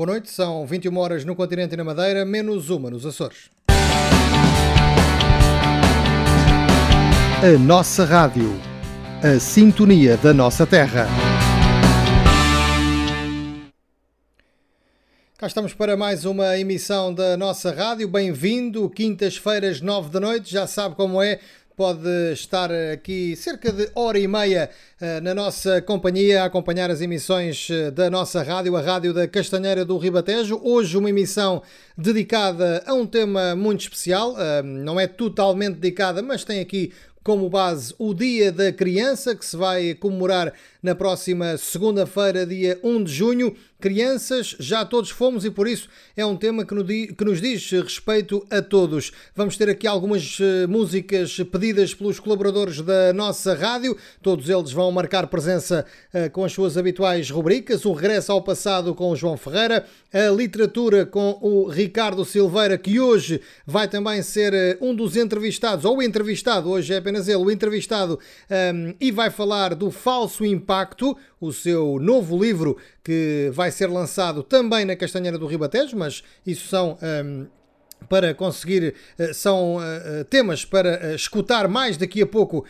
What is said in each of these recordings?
Boa noite, são 21 horas no continente e na Madeira, menos uma nos Açores. A nossa rádio. A sintonia da nossa terra. Cá estamos para mais uma emissão da nossa rádio. Bem-vindo, quintas-feiras, nove da noite. Já sabe como é pode estar aqui cerca de hora e meia eh, na nossa companhia a acompanhar as emissões eh, da nossa rádio, a Rádio da Castanheira do Ribatejo. Hoje uma emissão dedicada a um tema muito especial, eh, não é totalmente dedicada, mas tem aqui como base o Dia da Criança, que se vai comemorar na próxima segunda-feira, dia 1 de junho. Crianças, já todos fomos e por isso é um tema que nos diz respeito a todos. Vamos ter aqui algumas eh, músicas pedidas pelos colaboradores da nossa rádio, todos eles vão marcar presença eh, com as suas habituais rubricas: o regresso ao passado com o João Ferreira, a literatura com o Ricardo Silveira, que hoje vai também ser eh, um dos entrevistados, ou entrevistado, hoje é apenas ele, o entrevistado, ehm, e vai falar do falso impacto, o seu novo livro que vai ser lançado também na Castanheira do Ribatejo, mas isso são. Um, para conseguir, eh, são uh, temas para escutar mais daqui a pouco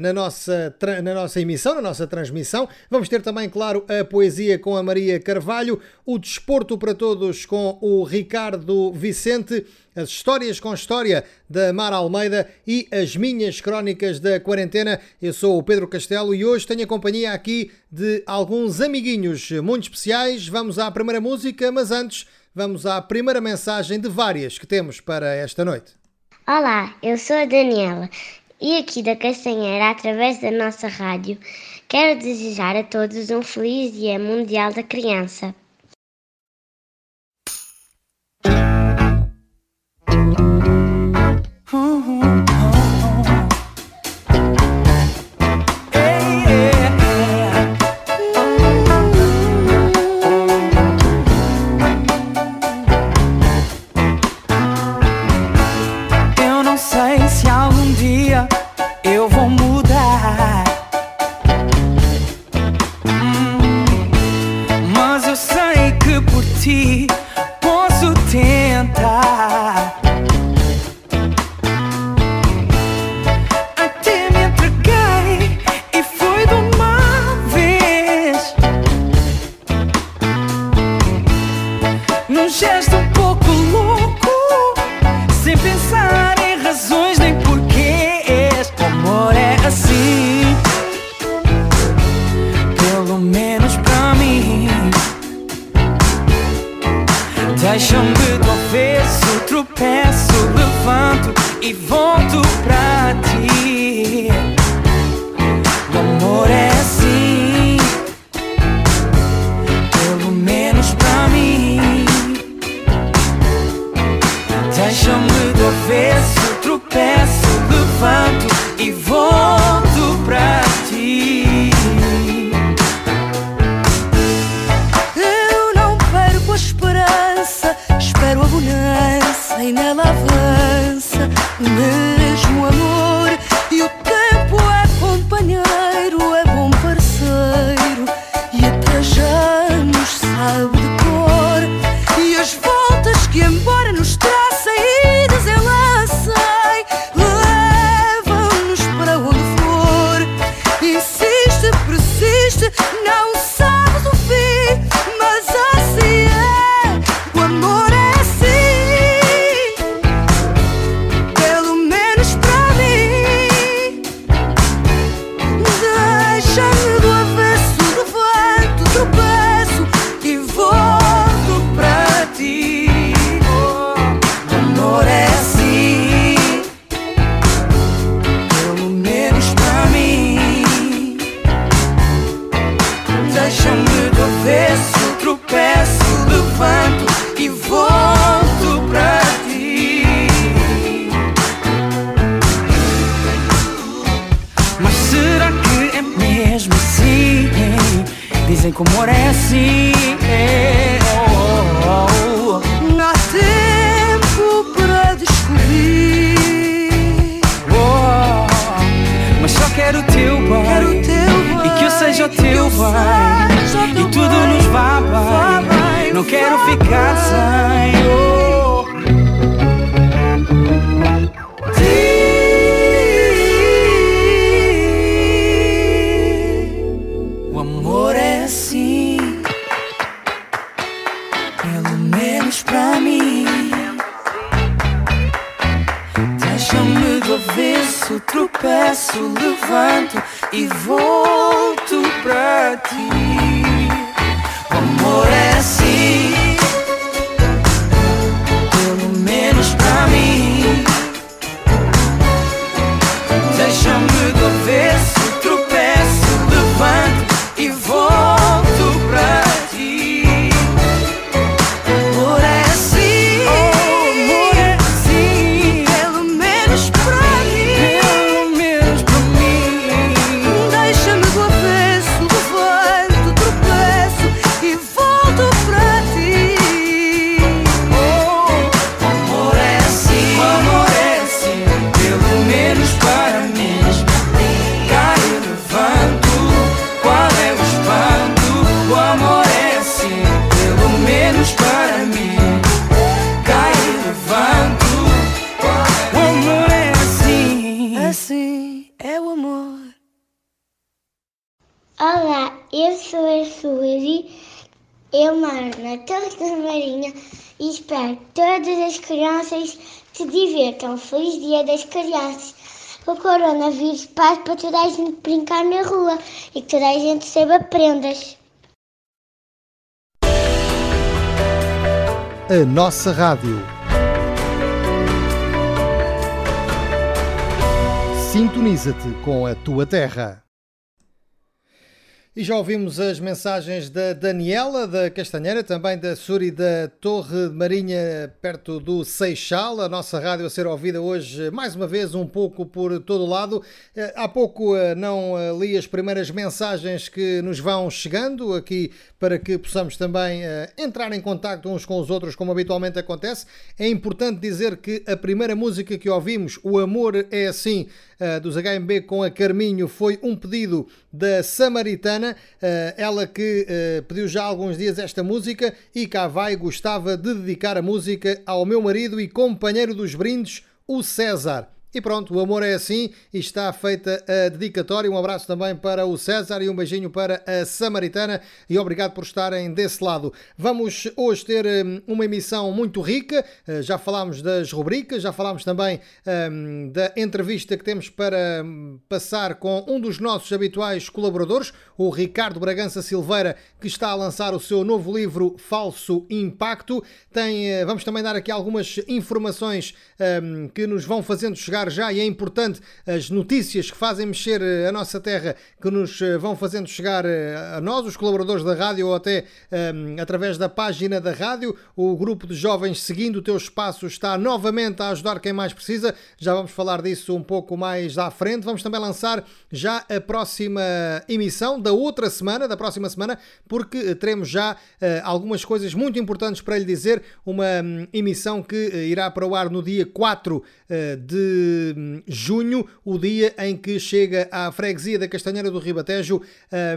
na, nossa, na nossa emissão, na nossa transmissão. Vamos ter também, claro, a poesia com a Maria Carvalho, o desporto para todos com o Ricardo Vicente as histórias com história da Mara Almeida e as minhas crónicas da quarentena. Eu sou o Pedro Castelo e hoje tenho a companhia aqui de alguns amiguinhos muito especiais. Vamos à primeira música, mas antes vamos à primeira mensagem de várias que temos para esta noite. Olá, eu sou a Daniela e aqui da Castanheira, através da nossa rádio, quero desejar a todos um feliz Dia Mundial da Criança. Espero que todas as crianças se divirtam. Feliz Dia das Crianças. O coronavírus passe para toda a gente brincar na rua e que toda a gente saiba prendas. A nossa rádio. Sintoniza-te com a tua terra. E já ouvimos as mensagens da Daniela da Castanheira, também da Suri da Torre de Marinha, perto do Seixal. A nossa rádio a ser ouvida hoje, mais uma vez, um pouco por todo lado. Eh, Há pouco eh, não eh, li as primeiras mensagens que nos vão chegando aqui para que possamos também entrar em contacto uns com os outros, como habitualmente acontece. É importante dizer que a primeira música que ouvimos, O Amor é Assim, dos HMB com a Carminho, foi um pedido da Samaritana, eh, ela que eh, pediu já há alguns dias esta música e cá vai, gostava de dedicar a música ao meu marido e companheiro dos brindes, o César. E pronto, o amor é assim e está feita a dedicatória. Um abraço também para o César e um beijinho para a Samaritana e obrigado por estarem desse lado. Vamos hoje ter hum, uma emissão muito rica. Uh, Já falámos das rubricas, já falámos também hum, da entrevista que temos para hum, passar com um dos nossos habituais colaboradores, o Ricardo Bragança Silveira, que está a lançar o seu novo livro Falso Impacto. Tem, eh, vamos também dar aqui algumas informações hum, que nos vão fazendo chegar já e é importante as notícias que fazem mexer eh, a nossa terra, que nos eh, vão fazendo chegar eh, a nós, os colaboradores da rádio, ou até hum, através da página da rádio. O grupo de jovens Seguindo o Teu Espaço está novamente a ajudar quem mais precisa. Já vamos falar disso um pouco mais à frente. Vamos também lançar já a próxima emissão da outra semana, da próxima semana, porque teremos já eh, algumas coisas muito importantes para lhe dizer. Uma hum, emissão que irá para o ar no dia 4 eh, de hum, junho, o dia em que chega à freguesia da Castanheira do Ribatejo.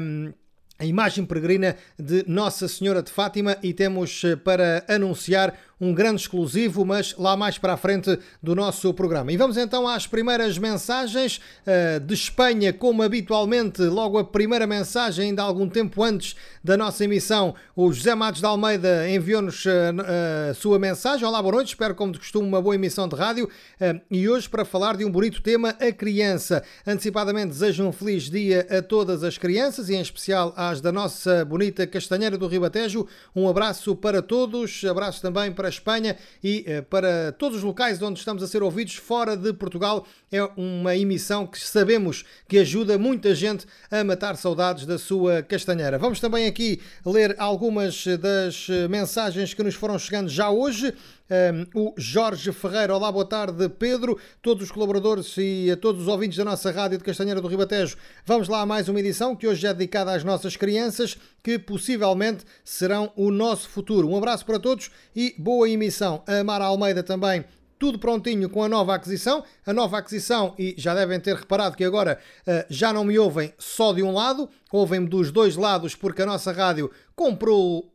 hum, a imagem peregrina de Nossa Senhora de Fátima e temos eh, para anunciar um grande exclusivo, mas lá mais para a frente do nosso programa. E vamos então às primeiras mensagens eh, de Espanha, como habitualmente, logo a primeira mensagem, ainda algum tempo antes da nossa emissão, o José Matos de Almeida enviou-nos eh, a sua mensagem. Olá, boa noite, espero como de costume uma boa emissão de rádio eh, e hoje para falar de um bonito tema, a criança. Antecipadamente desejo um feliz dia a todas as crianças e em especial às da nossa bonita Castanheira do Ribatejo. Um abraço para todos, abraço também para a Espanha e eh, para todos os locais onde estamos a ser ouvidos fora de Portugal. É uma emissão que sabemos que ajuda muita gente a matar saudades da sua Castanheira. Vamos também aqui ler algumas das eh, mensagens que nos foram chegando já hoje. Um, o Jorge Ferreira, olá, boa tarde, Pedro, todos os colaboradores e a todos os ouvintes da nossa rádio de Castanheira do Ribatejo. Vamos lá a mais uma edição que hoje é dedicada às nossas crianças, que possivelmente serão o nosso futuro. Um abraço para todos e boa emissão. A Mara Almeida também tudo prontinho com a nova aquisição. A nova aquisição, e já devem ter reparado que agora uh, já não me ouvem só de um lado, ouvem-me dos dois lados, porque a nossa rádio comprou.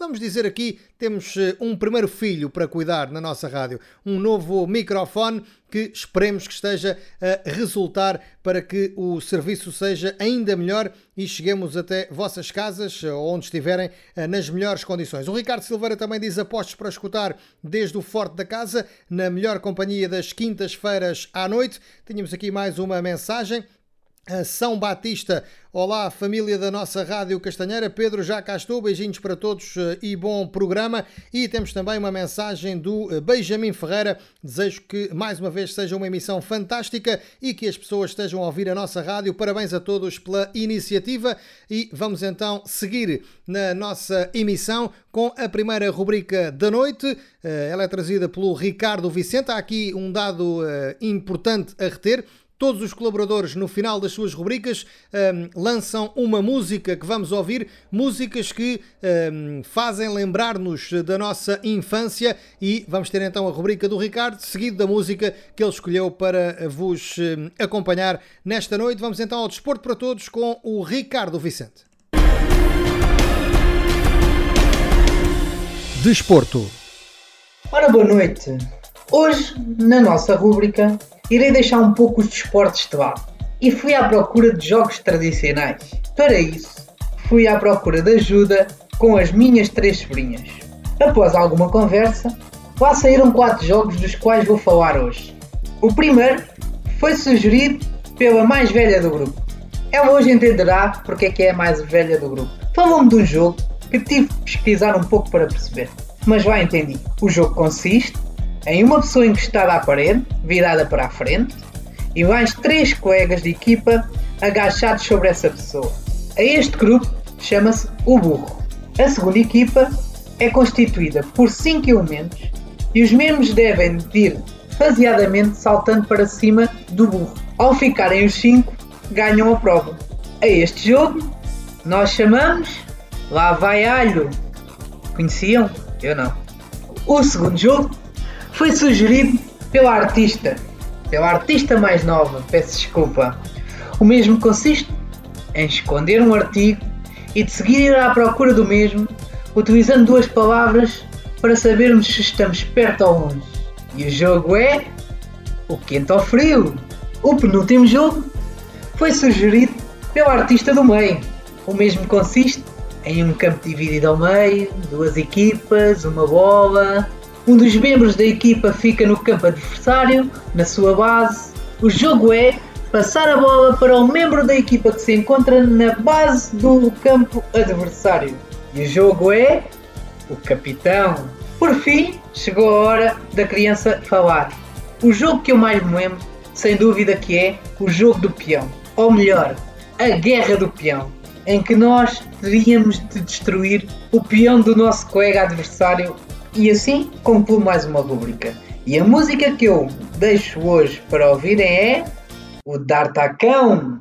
Vamos dizer aqui, temos uh, um primeiro filho para cuidar na nossa rádio. Um novo microfone que esperemos que esteja a resultar para que o serviço seja ainda melhor e cheguemos até vossas casas, ou onde estiverem, uh, nas melhores condições. O Ricardo Silveira também diz apostos para escutar desde o Forte da Casa, na melhor companhia das quintas-feiras à noite. Tínhamos aqui mais uma mensagem São Batista. Olá, família da nossa Rádio Castanheira. Pedro já cá estou. Beijinhos para todos eh, e bom programa. E temos também uma mensagem do eh, Benjamin Ferreira. Desejo que mais uma vez seja uma emissão fantástica e que as pessoas estejam a ouvir a nossa rádio. Parabéns a todos pela iniciativa. E vamos então seguir na nossa emissão com a primeira rubrica da noite. Eh, ela é trazida pelo Ricardo Vicente. Há aqui um dado importante a reter. Todos os colaboradores, no final das suas rubricas, um, lançam uma música que vamos ouvir, músicas que um, fazem lembrar-nos da nossa infância e vamos ter então a rubrica do Ricardo, seguido da música que ele escolheu para vos um, acompanhar nesta noite. Vamos então ao Desporto para Todos com o Ricardo Vicente. Desporto. Ora, boa noite. Hoje, na nossa rúbrica, irei deixar um pouco os desportos de lado e fui à procura de jogos tradicionais. Para isso, fui à procura de ajuda com as minhas três sobrinhas. Após alguma conversa, lá saíram quatro jogos dos quais vou falar hoje. O primeiro foi sugerido pela mais velha do grupo. Ela hoje entenderá porque é que é a mais velha do grupo. Falou-me de um jogo que tive que pesquisar um pouco para perceber. Mas lá entendi. O jogo consiste em uma pessoa encostada à parede, virada para a frente, e mais três colegas de equipa agachados sobre essa pessoa. A este grupo chama-se o burro. A segunda equipa é constituída por cinco elementos e os mesmos devem ir faseadamente saltando para cima do burro. Ao ficarem os cinco, ganham a prova. A este jogo nós chamamos Lá vai alho. Conheciam? Eu não. O segundo jogo foi sugerido pela artista, pela artista mais nova, peço desculpa. O mesmo consiste em esconder um artigo e de seguir ir à procura do mesmo, utilizando duas palavras para sabermos se estamos perto ou longe. E o jogo é o quente ou frio. O penúltimo jogo foi sugerido pela artista do meio. O mesmo consiste em um campo dividido ao meio, duas equipas, uma bola, um dos membros da equipa fica no campo adversário, na sua base. O jogo é passar a bola para o membro da equipa que se encontra na base do campo adversário. E o jogo é o capitão. Por fim, chegou a hora da criança falar. O jogo que eu mais me lembro, sem dúvida que é o jogo do peão. Ou melhor, a guerra do peão. Em que nós teríamos de destruir o peão do nosso colega adversário e assim concluo mais uma rubrica. E a música que eu deixo hoje para ouvirem é o D'Artacão.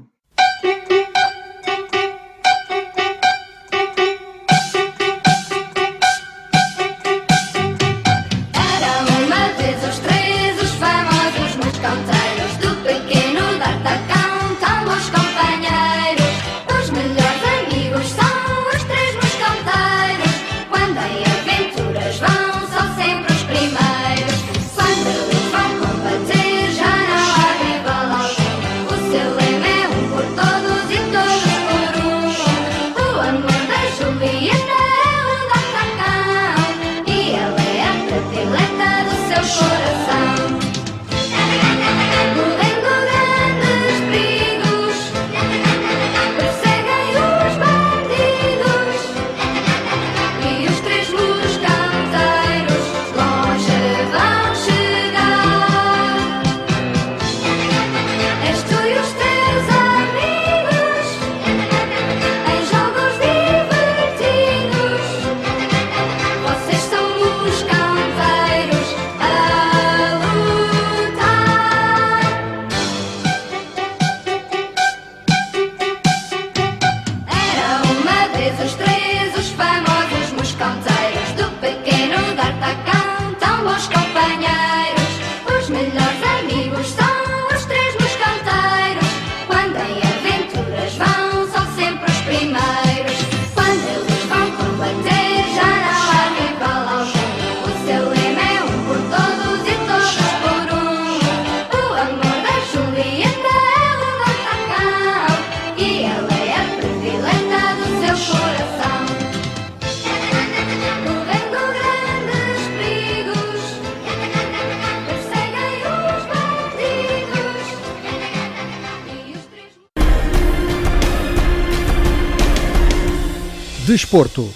Desporto.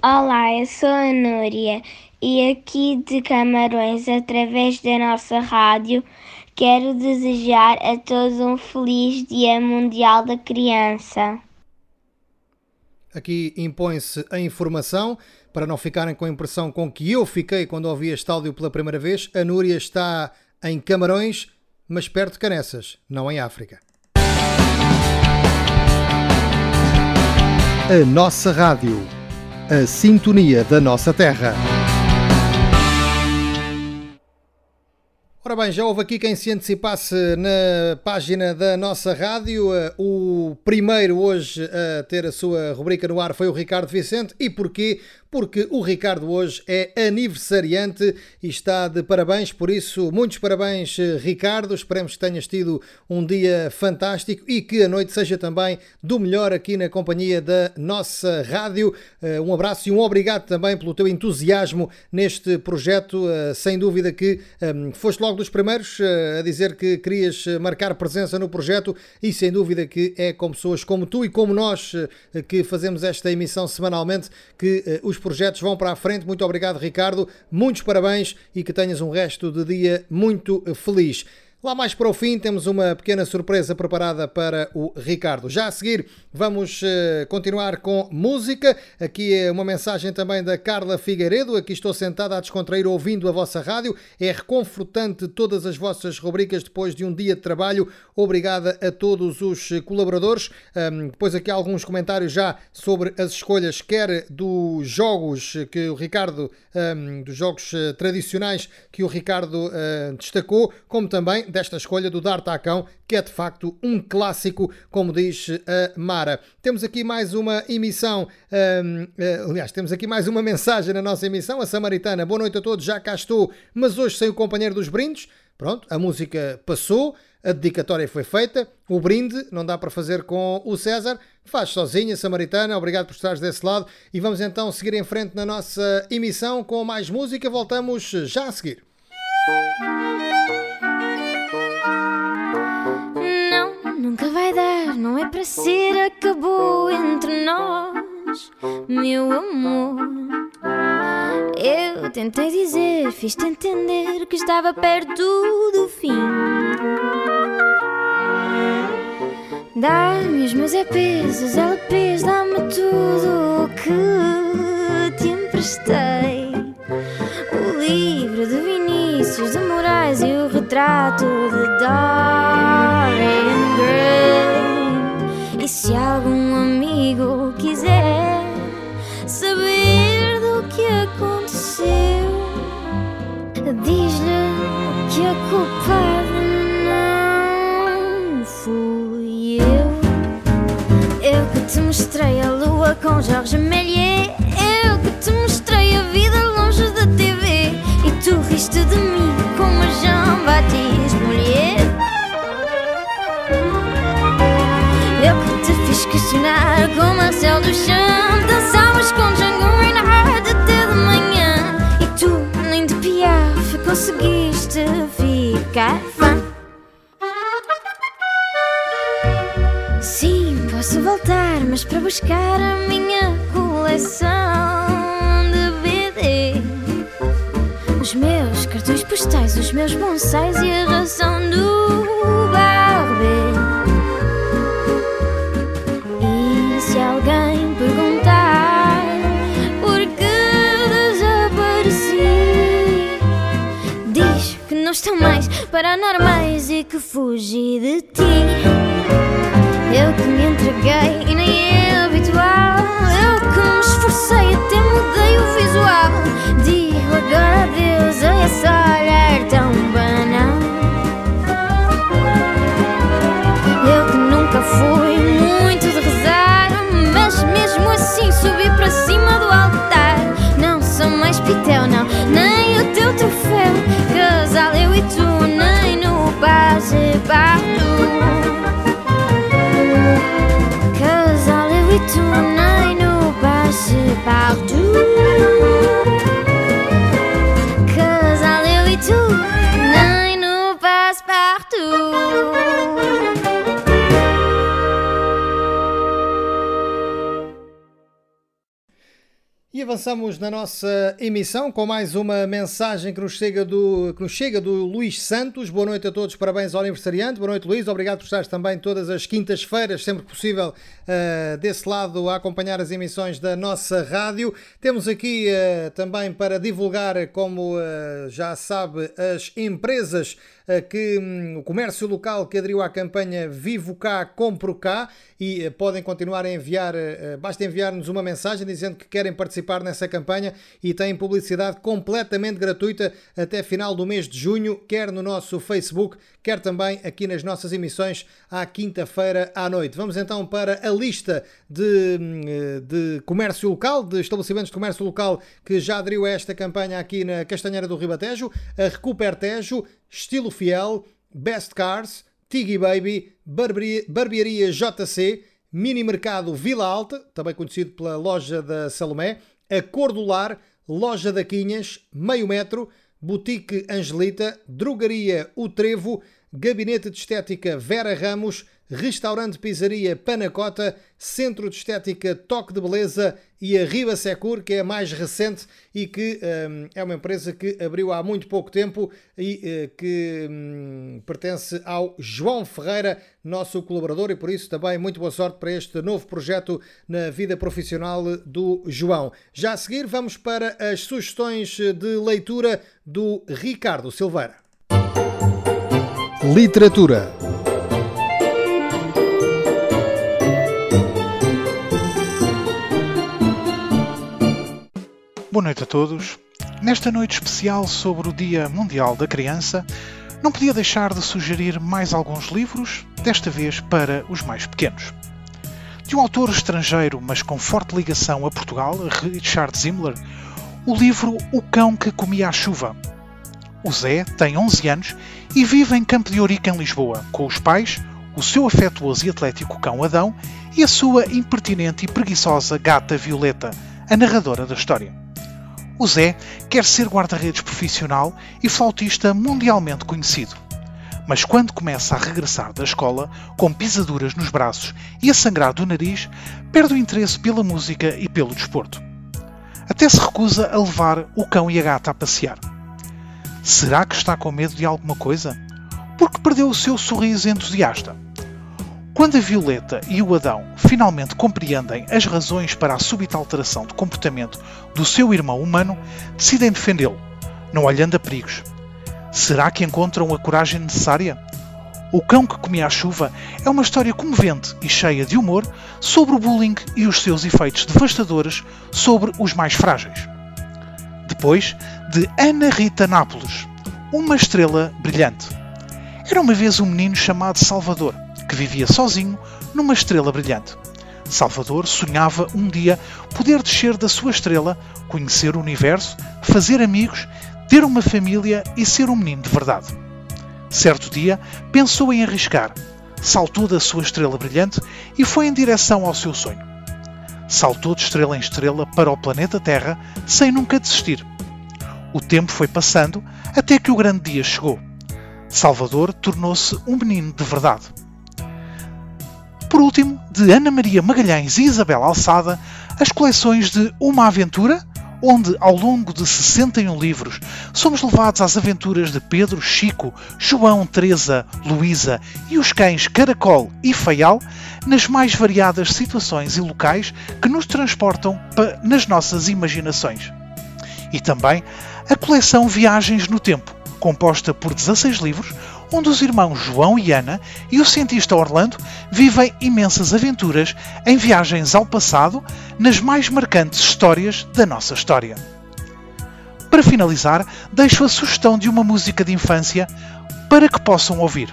Olá, eu sou a Núria e aqui de Camarões, através da nossa rádio, quero desejar a todos um feliz Dia Mundial da Criança. Aqui impõe-se a informação para não ficarem com a impressão com que eu fiquei quando ouvi este áudio pela primeira vez. A Núria está em Camarões, mas perto de Canessas, não em África. A nossa rádio. A sintonia da nossa terra. Ora bem, já houve aqui quem se antecipasse na página da nossa rádio. Eh, O primeiro hoje a ter a sua rubrica no ar foi o Ricardo Vicente. E porquê? Porque o Ricardo hoje é aniversariante e está de parabéns, por isso, muitos parabéns, eh, Ricardo. Esperemos que tenhas tido um dia fantástico e que a noite seja também do melhor aqui na companhia da nossa rádio. Eh, Um abraço e um obrigado também pelo teu entusiasmo neste projeto. Eh, Sem dúvida que eh, foste logo dos primeiros a dizer que querias marcar presença no projeto e sem dúvida que é com pessoas como tu e como nós que fazemos esta emissão semanalmente que os projetos vão para a frente. Muito obrigado, Ricardo. Muitos parabéns e que tenhas um resto de dia muito feliz. Lá mais para o fim temos uma pequena surpresa preparada para o Ricardo. Já a seguir vamos eh, continuar com música. Aqui é uma mensagem também da Carla Figueiredo. Aqui estou sentada a descontrair ouvindo a vossa rádio. É reconfortante todas as vossas rubricas depois de um dia de trabalho. Obrigada a todos os colaboradores. Depois aqui alguns comentários já sobre as escolhas, quer dos jogos que o Ricardo, dos jogos eh, tradicionais que o Ricardo eh, destacou, como também desta escolha do D'Artacão, que é de facto um clássico, como diz a Mara. Temos aqui mais uma emissão, hum, eh, aliás, temos aqui mais uma mensagem na nossa emissão, a Samaritana. Boa noite a todos, já cá estou, mas hoje sem o companheiro dos brindes. Pronto, a música passou, a dedicatória foi feita, o brinde não dá para fazer com o César, faz sozinha, Samaritana, obrigado por estares desse lado e vamos então seguir em frente na nossa emissão com mais música, voltamos já a seguir. Nunca vai dar, não é para ser, acabou entre nós, meu amor. Eu tentei dizer, fiz-te entender que estava perto do fim. Dá-me os meus EPs, os LPs, dá-me tudo o que te emprestei. O livro de Vinícius de Moraes e o retrato de Dorian se algum amigo quiser saber do que aconteceu, diz-lhe que a culpada não fui eu. Eu que te mostrei a lua com Jorge Méliès. Eu que te mostrei a vida longe da TV. E tu riste de mim como Jean-Baptiste Mulher. Questionar com Marcel Duchamp. Dançavas com Django Reinhardt até de manhã. E tu, nem de piaf, conseguiste ficar fã. Sim, posso voltar, mas para buscar a minha coleção de BD. Os meus cartões postais, os meus bonsais e a razão do não estão mais paranormais e que fugi de ti. Eu que me entreguei e nem é habitual. Eu que me esforcei, até mudei o visual. Digo agora adeus a esse olhar tão banal. Eu que nunca fui muito de rezar, mas mesmo assim subi para cima do altar. Não sou mais pitel, não, nem o teu troféu. Sans aller oui tout et nous passer partout Sans aller oui tout et nous passer partout Cause I live with two, nine partout. Avançamos na nossa emissão com mais uma mensagem que nos chega do, que nos chega do Luís Santos. Boa noite a todos, parabéns ao aniversariante. Boa noite, Luís. Obrigado por estares também todas as quintas-feiras, sempre possível, uh, desse lado, a acompanhar as emissões da nossa rádio. Temos aqui uh, também para divulgar, como uh, já sabe, as empresas que um, o comércio local que aderiu à campanha Vivo Cá, Compro Cá e podem continuar a enviar, basta enviar-nos uma mensagem dizendo que querem participar nessa campanha e têm publicidade completamente gratuita até final do mês de junho, quer no nosso Facebook, quer também aqui nas nossas emissões à quinta-feira à noite. Vamos então para a lista de, hum, de comércio local, de estabelecimentos de comércio local que já aderiu a esta campanha aqui na Castanheira do Ribatejo, a Recupertejo, Estilo Fiel, Best Cars, Tiggy Baby, Barbearia JC, Mini Mercado Vila Alta, também conhecido pela loja da Salomé, a Cor do Lar, Loja da Quinhas, Meio Metro, Boutique Angelita, Drogaria O Trevo, Gabinete de Estética Vera Ramos, Restaurante Pizzaria Panacota, Centro de Estética Toque de Beleza e a Riba Secur, que é a mais recente e que um, é uma empresa que abriu há muito pouco tempo e uh, que um, pertence ao João Ferreira, nosso colaborador, e por isso também muito boa sorte para este novo projeto na vida profissional do João. Já a seguir, vamos para as sugestões de leitura do Ricardo Silveira. Literatura. Boa noite a todos. Nesta noite especial sobre o Dia Mundial da Criança, não podia deixar de sugerir mais alguns livros, desta vez para os mais pequenos. De um autor estrangeiro, mas com forte ligação a Portugal, Richard Zimmler, o livro O Cão que Comia a Chuva. O Zé tem 11 anos e vive em Campo de Ourique, em Lisboa, com os pais, o seu afetuoso e atlético cão Adão e a sua impertinente e preguiçosa gata Violeta, a narradora da história. O Zé quer ser guarda-redes profissional e flautista mundialmente conhecido. Mas quando começa a regressar da escola, com pisaduras nos braços e a sangrar do nariz, perde o interesse pela música e pelo desporto. Até se recusa a levar o cão e a gata a passear. Será que está com medo de alguma coisa? Porque perdeu o seu sorriso entusiasta. Quando a Violeta e o Adão finalmente compreendem as razões para a súbita alteração de comportamento do seu irmão humano, decidem defendê-lo, não olhando a perigos. Será que encontram a coragem necessária? O Cão que Comia a Chuva é uma história comovente e cheia de humor sobre o bullying e os seus efeitos devastadores sobre os mais frágeis. Depois, de Ana Rita Nápoles, uma estrela brilhante. Era uma vez um menino chamado Salvador que vivia sozinho numa estrela brilhante. Salvador sonhava um dia poder descer da sua estrela, conhecer o universo, fazer amigos, ter uma família e ser um menino de verdade. Certo dia, pensou em arriscar. Saltou da sua estrela brilhante e foi em direção ao seu sonho. Saltou de estrela em estrela para o planeta Terra sem nunca desistir. O tempo foi passando até que o grande dia chegou. Salvador tornou-se um menino de verdade. Por último, de Ana Maria Magalhães e Isabel Alçada, as coleções de Uma Aventura, onde, ao longo de 61 livros, somos levados às aventuras de Pedro, Chico, João, Teresa, Luísa e os cães Caracol e Feial, nas mais variadas situações e locais que nos transportam nas nossas imaginações. E também a coleção Viagens no Tempo, composta por 16 livros, onde os irmãos João e Ana e o cientista Orlando vivem imensas aventuras em viagens ao passado nas mais marcantes histórias da nossa história. Para finalizar, deixo a sugestão de uma música de infância para que possam ouvir.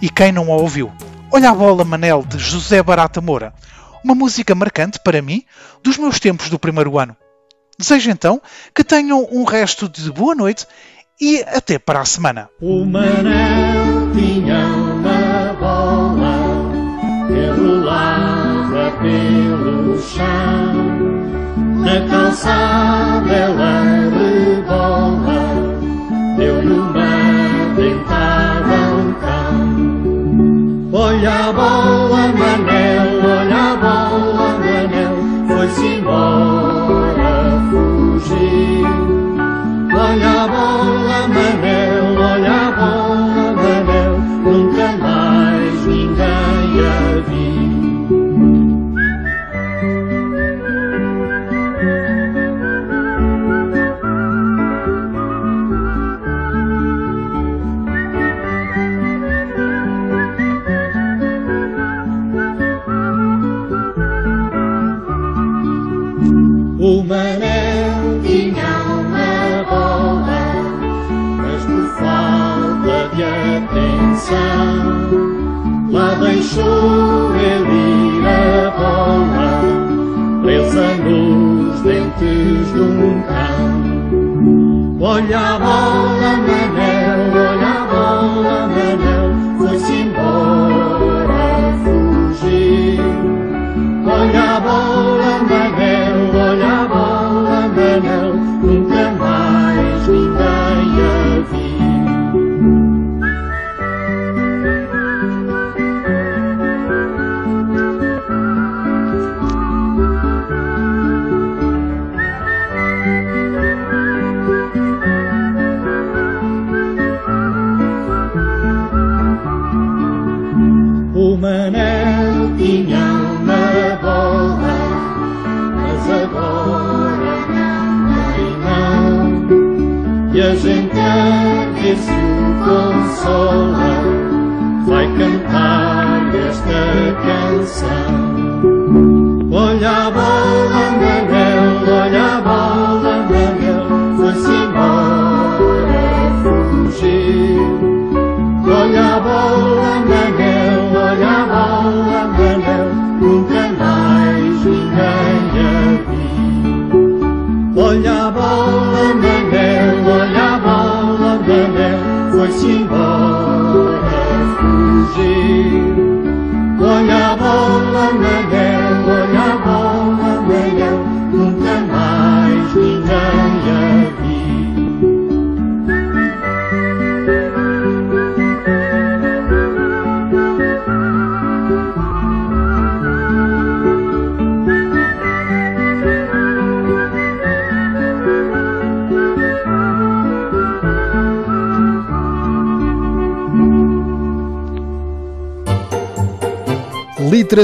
E quem não a ouviu? Olha a bola Manel de José Barata Moura, uma música marcante para mim dos meus tempos do primeiro ano. Desejo então que tenham um resto de boa noite e até para a semana. O Manel tinha uma bola que rolava pelo chão. Na calçada ela rebola, deu-lhe uma dentada ao cão. Olha a bola, Manel, olha a bola, Manel, foi-se embora atenção, lá deixou ele a bola, presa nos dentes de um cão. Olha a bola, Manel, olha a bola, Manel,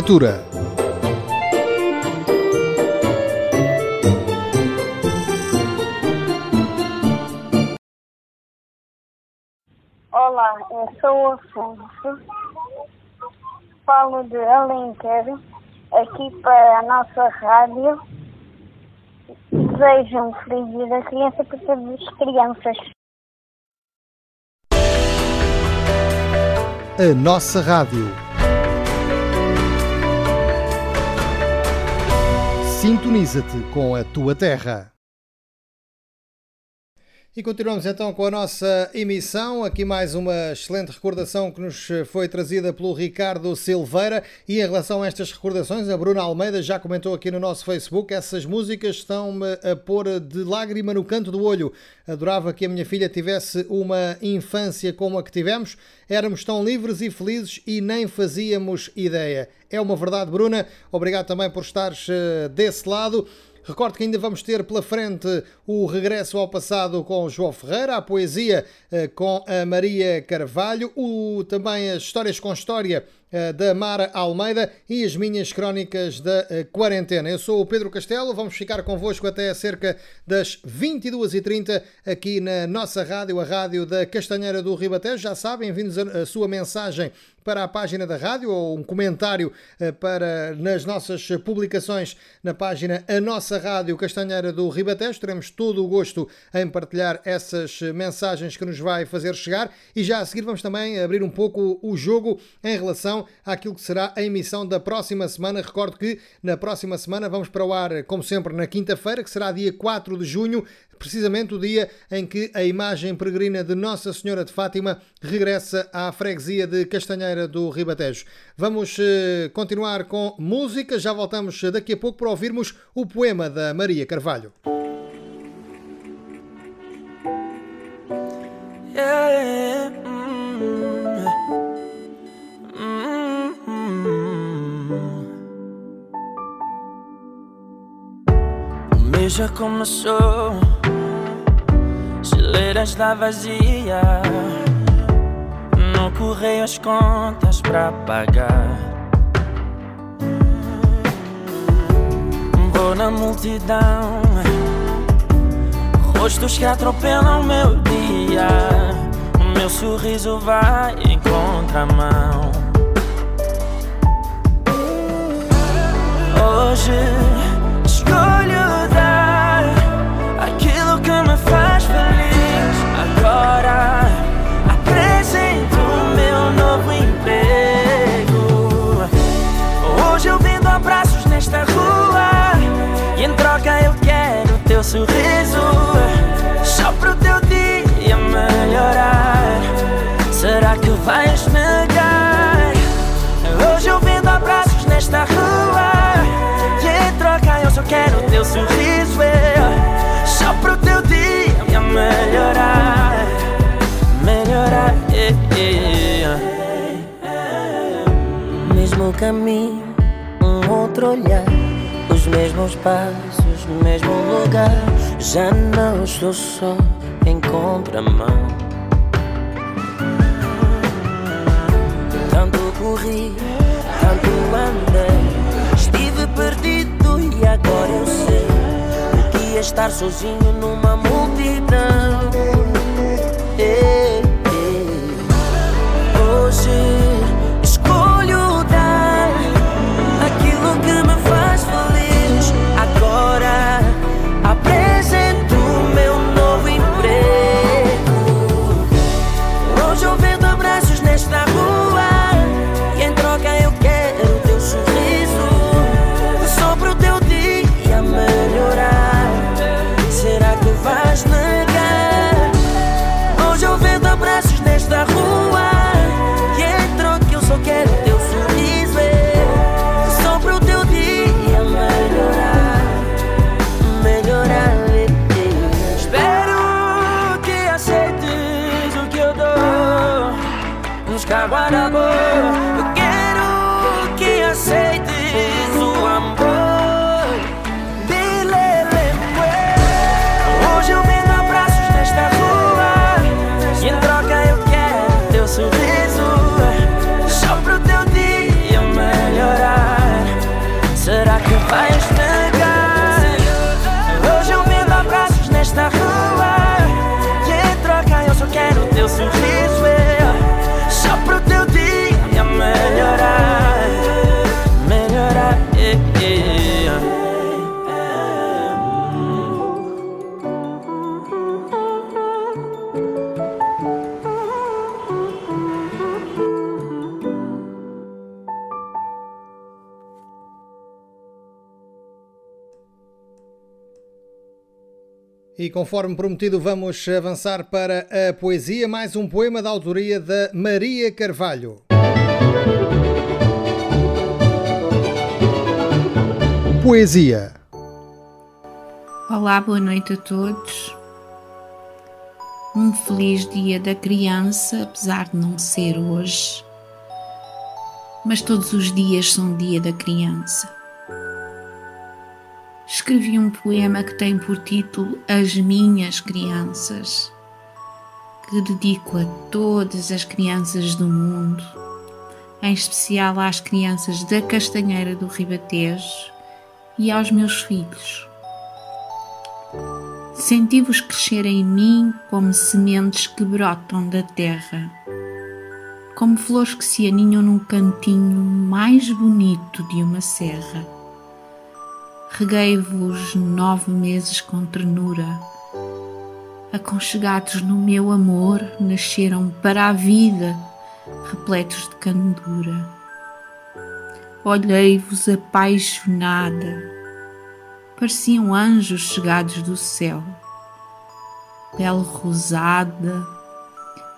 Literatura. Olá, eu sou o Afonso. Falo de Alenquer, aqui para a nossa rádio. Desejo um feliz dia da criança para todas as crianças. A nossa rádio. Sintoniza-te com a tua terra. E continuamos então com a nossa emissão. Aqui mais uma excelente recordação que nos foi trazida pelo Ricardo Silveira. E em relação a estas recordações, a Bruna Almeida já comentou aqui no nosso Facebook: essas músicas estão-me a pôr de lágrima no canto do olho. Adorava que a minha filha tivesse uma infância como a que tivemos. Éramos tão livres e felizes e nem fazíamos ideia. É uma verdade, Bruna. Obrigado também por estares eh, desse lado. Recordo que ainda vamos ter pela frente o regresso ao passado com João Ferreira, a poesia eh, com a Maria Carvalho, o, também as histórias com história da Mara Almeida e as minhas crónicas da eh, quarentena. Eu sou o Pedro Castelo, vamos ficar convosco até cerca das 22h30 aqui na nossa rádio, a rádio da Castanheira do Ribatejo. Já sabem, a, a sua mensagem para a página da rádio ou um comentário eh, para nas nossas publicações na página A Nossa Rádio Castanheira do Ribatejo. Teremos todo o gosto em partilhar essas mensagens que nos vai fazer chegar e já a seguir vamos também abrir um pouco o jogo em relação àquilo que será a emissão da próxima semana. Recordo que na próxima semana vamos para o ar, como sempre, na quinta-feira, que será dia 4 de junho, precisamente o dia em que a imagem peregrina de Nossa Senhora de Fátima regressa à freguesia de Castanheira do Ribatejo. Vamos eh, continuar com música, já voltamos daqui a pouco para ouvirmos o poema da Maria Carvalho. Yeah, Veja já começou. Geleira está vazia. No correio as contas pra pagar. Vou na multidão. Rostos que atropelam meu dia. O meu sorriso vai em contramão. Hoje escolho vais negar? Hoje eu vendo abraços nesta rua. E em troca eu só quero teu sorriso. É, Só pro teu dia melhorar. Melhorar é, é. Mesmo caminho, um outro olhar. Os mesmos passos, mesmo lugar. Já não estou só em contramão corri, tanto andei Estive perdido e agora eu sei O que é estar sozinho numa multidão Ei. E conforme prometido, vamos avançar para a poesia, mais um poema da autoria da Maria Carvalho. Poesia. Olá, boa noite a todos. Um feliz dia da criança, apesar de não ser hoje, mas todos os dias são dia da criança. Escrevi um poema que tem por título As Minhas Crianças, que dedico a todas as crianças do mundo, em especial às crianças da Castanheira do Ribatejo e aos meus filhos. Senti-vos crescer em mim como sementes que brotam da terra, como flores que se aninham num cantinho mais bonito de uma serra. Reguei-vos nove meses com ternura, aconchegados no meu amor, nasceram para a vida, repletos de candura. Olhei-vos apaixonada, pareciam anjos chegados do céu, pele rosada,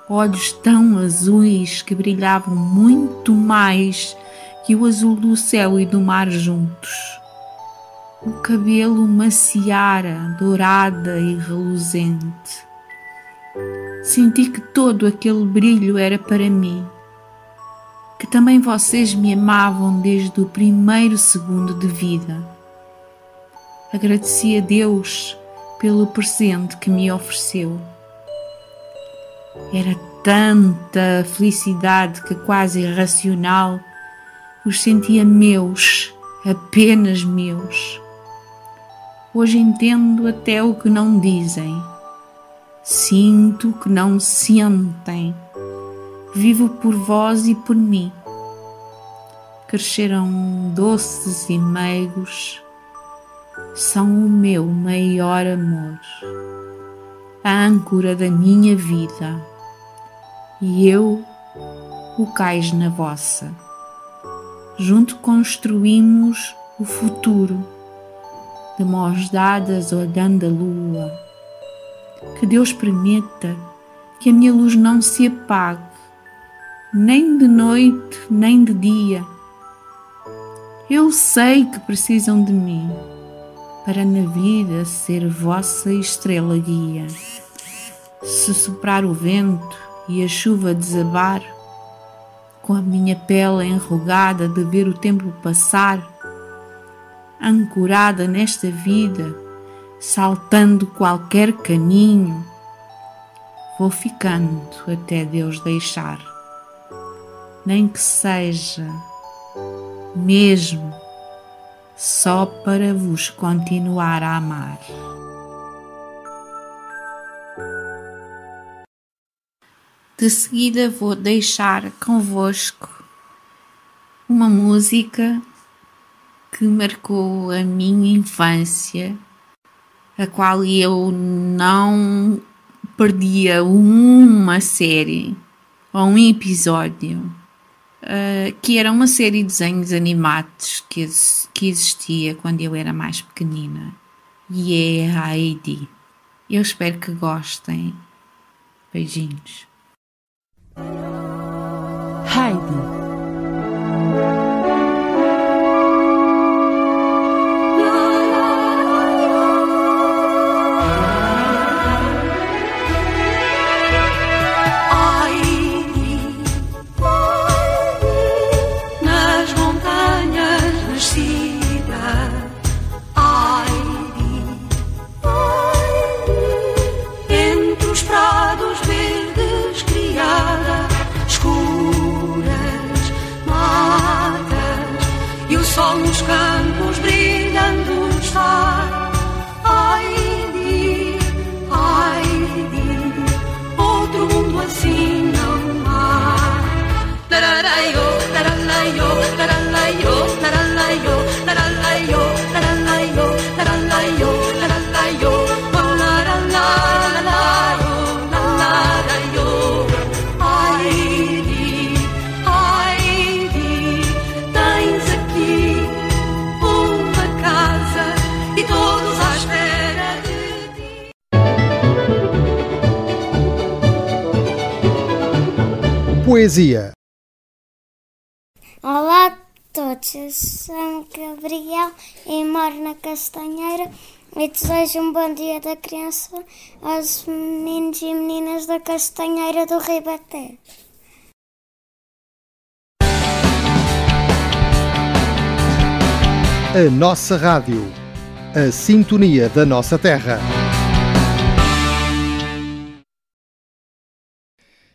olhos tão azuis que brilhavam muito mais que o azul do céu e do mar juntos. O cabelo uma seara dourada e reluzente. Senti que todo aquele brilho era para mim, que também vocês me amavam desde o primeiro segundo de vida. Agradeci a Deus pelo presente que me ofereceu. Era tanta felicidade que quase irracional os sentia meus, apenas meus. Hoje entendo até o que não dizem. Sinto o que não sentem. Vivo por vós e por mim. Cresceram doces e meigos, são o meu maior amor, a âncora da minha vida, e eu o cais na vossa. Junto construímos o futuro de mãos dadas olhando a lua. Que Deus permita que a minha luz não se apague, nem de noite, nem de dia. Eu sei que precisam de mim para na vida ser vossa estrela guia. Se soprar o vento e a chuva desabar, com a minha pele enrugada de ver o tempo passar, ancorada nesta vida, saltando qualquer caminho, vou ficando até Deus deixar, nem que seja mesmo só para vos continuar a amar. De seguida vou deixar convosco uma música que marcou a minha infância, a qual eu não perdia uma série ou um episódio, uh, que era uma série de desenhos animados que, que existia quando eu era mais pequenina, e é a Heidi. Eu espero que gostem. Beijinhos. Heidi os campos brilhando os faros. Poesia. Olá a todos, eu sou Gabriel e moro na Castanheira e desejo um bom dia da criança aos meninos e meninas da Castanheira do Ribaté. A nossa rádio. A sintonia da nossa terra.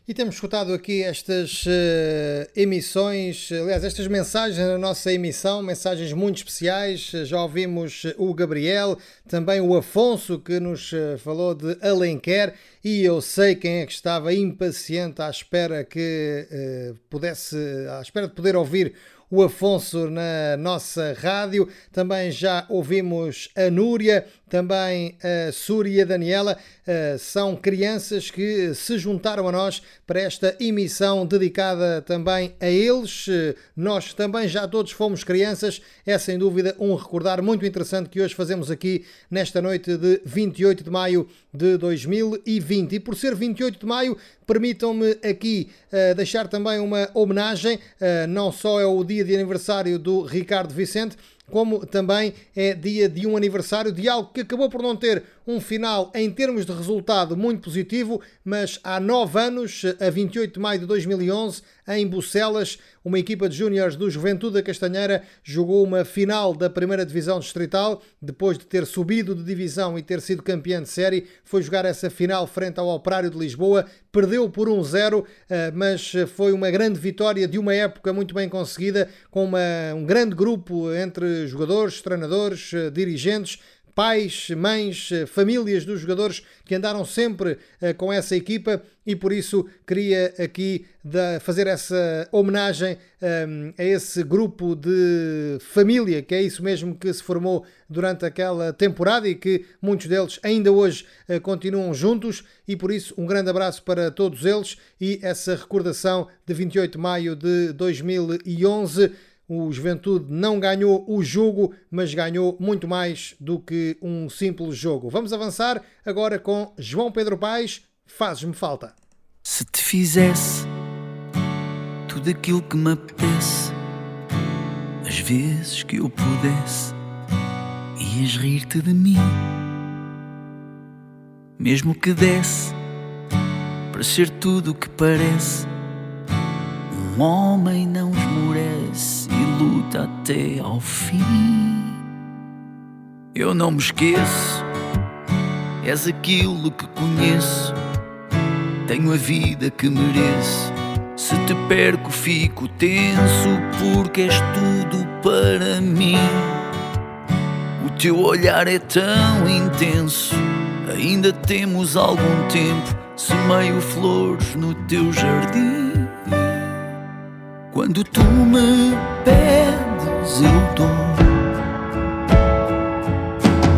E temos escutado aqui estas uh, emissões, aliás, estas mensagens na nossa emissão, mensagens muito especiais. Já ouvimos o Gabriel, também o Afonso, que nos uh, falou de Alenquer, e eu sei quem é que estava impaciente à espera que uh, pudesse, à espera de poder ouvir o Afonso na nossa rádio. Também já ouvimos a Núria, também a Súria Daniela. Eh, são crianças que se juntaram a nós para esta emissão dedicada também a eles. Nós também já todos fomos crianças. É sem dúvida um recordar muito interessante que hoje fazemos aqui nesta noite de 28 de maio de 2020. E por ser 28 de maio, permitam-me aqui uh, deixar também uma homenagem. Não só é o dia de aniversário do Ricardo Vicente, como também é dia de um aniversário de algo que acabou por não ter um final em termos de resultado muito positivo, mas há nove anos, a 28 de maio de 2011, em Bucelas, uma equipa de júniores do Juventude da Castanheira jogou uma final da primeira divisão distrital, depois de ter subido de divisão e ter sido campeão de série, foi jogar essa final frente ao Operário de Lisboa, perdeu por 1-0, eh, mas foi uma grande vitória de uma época muito bem conseguida, com uma, um grande grupo entre jogadores, treinadores, eh, dirigentes, pais, mães, famílias dos jogadores que andaram sempre com essa equipa e por isso queria aqui fazer essa homenagem um, a esse grupo de família, que é isso mesmo que se formou durante aquela temporada e que muitos deles ainda hoje uh, continuam juntos e por isso um grande abraço para todos eles e essa recordação de 28 de maio de 2011. O Juventude não ganhou o jogo, mas ganhou muito mais do que um simples jogo. Vamos avançar agora com João Pedro Paes, Fazes-me falta. Se te fizesse tudo aquilo que me apetece, as vezes que eu pudesse, ias rir-te de mim. Mesmo que desse para ser tudo o que parece, um homem não esmorece e luta até ao fim. Eu não me esqueço, és aquilo que conheço tenho a vida que mereço. Se te perco, fico tenso, porque és tudo para mim. O teu olhar é tão intenso, ainda temos algum tempo. Semeio flores no teu jardim. Quando tu me pedes, eu dou.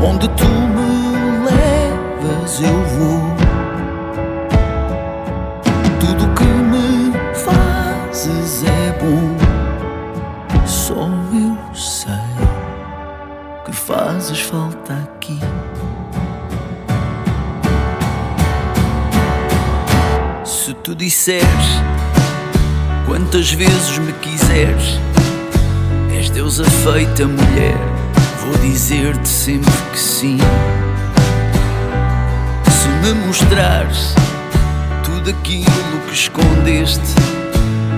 Onde tu me levas, eu vou. Só eu sei que fazes falta aqui. Se tu disseres quantas vezes me quiseres, és deusa feita mulher, vou dizer-te sempre que sim. Se me mostrares tudo aquilo que escondeste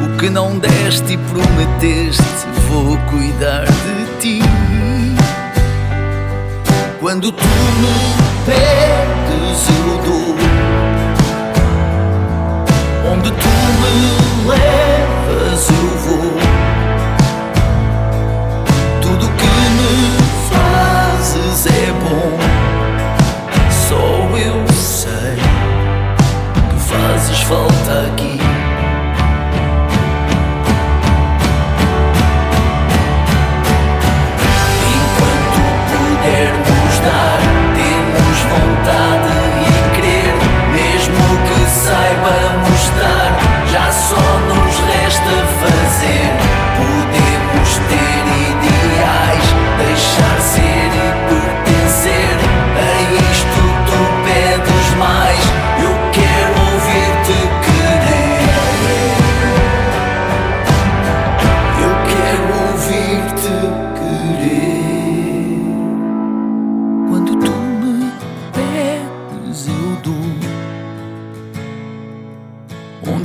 o que não deste e prometeste, vou cuidar de ti. Quando tu me pedes, eu dou. Onde tu me levas, eu vou. Tudo que me fazes é bom. Só eu sei que fazes falta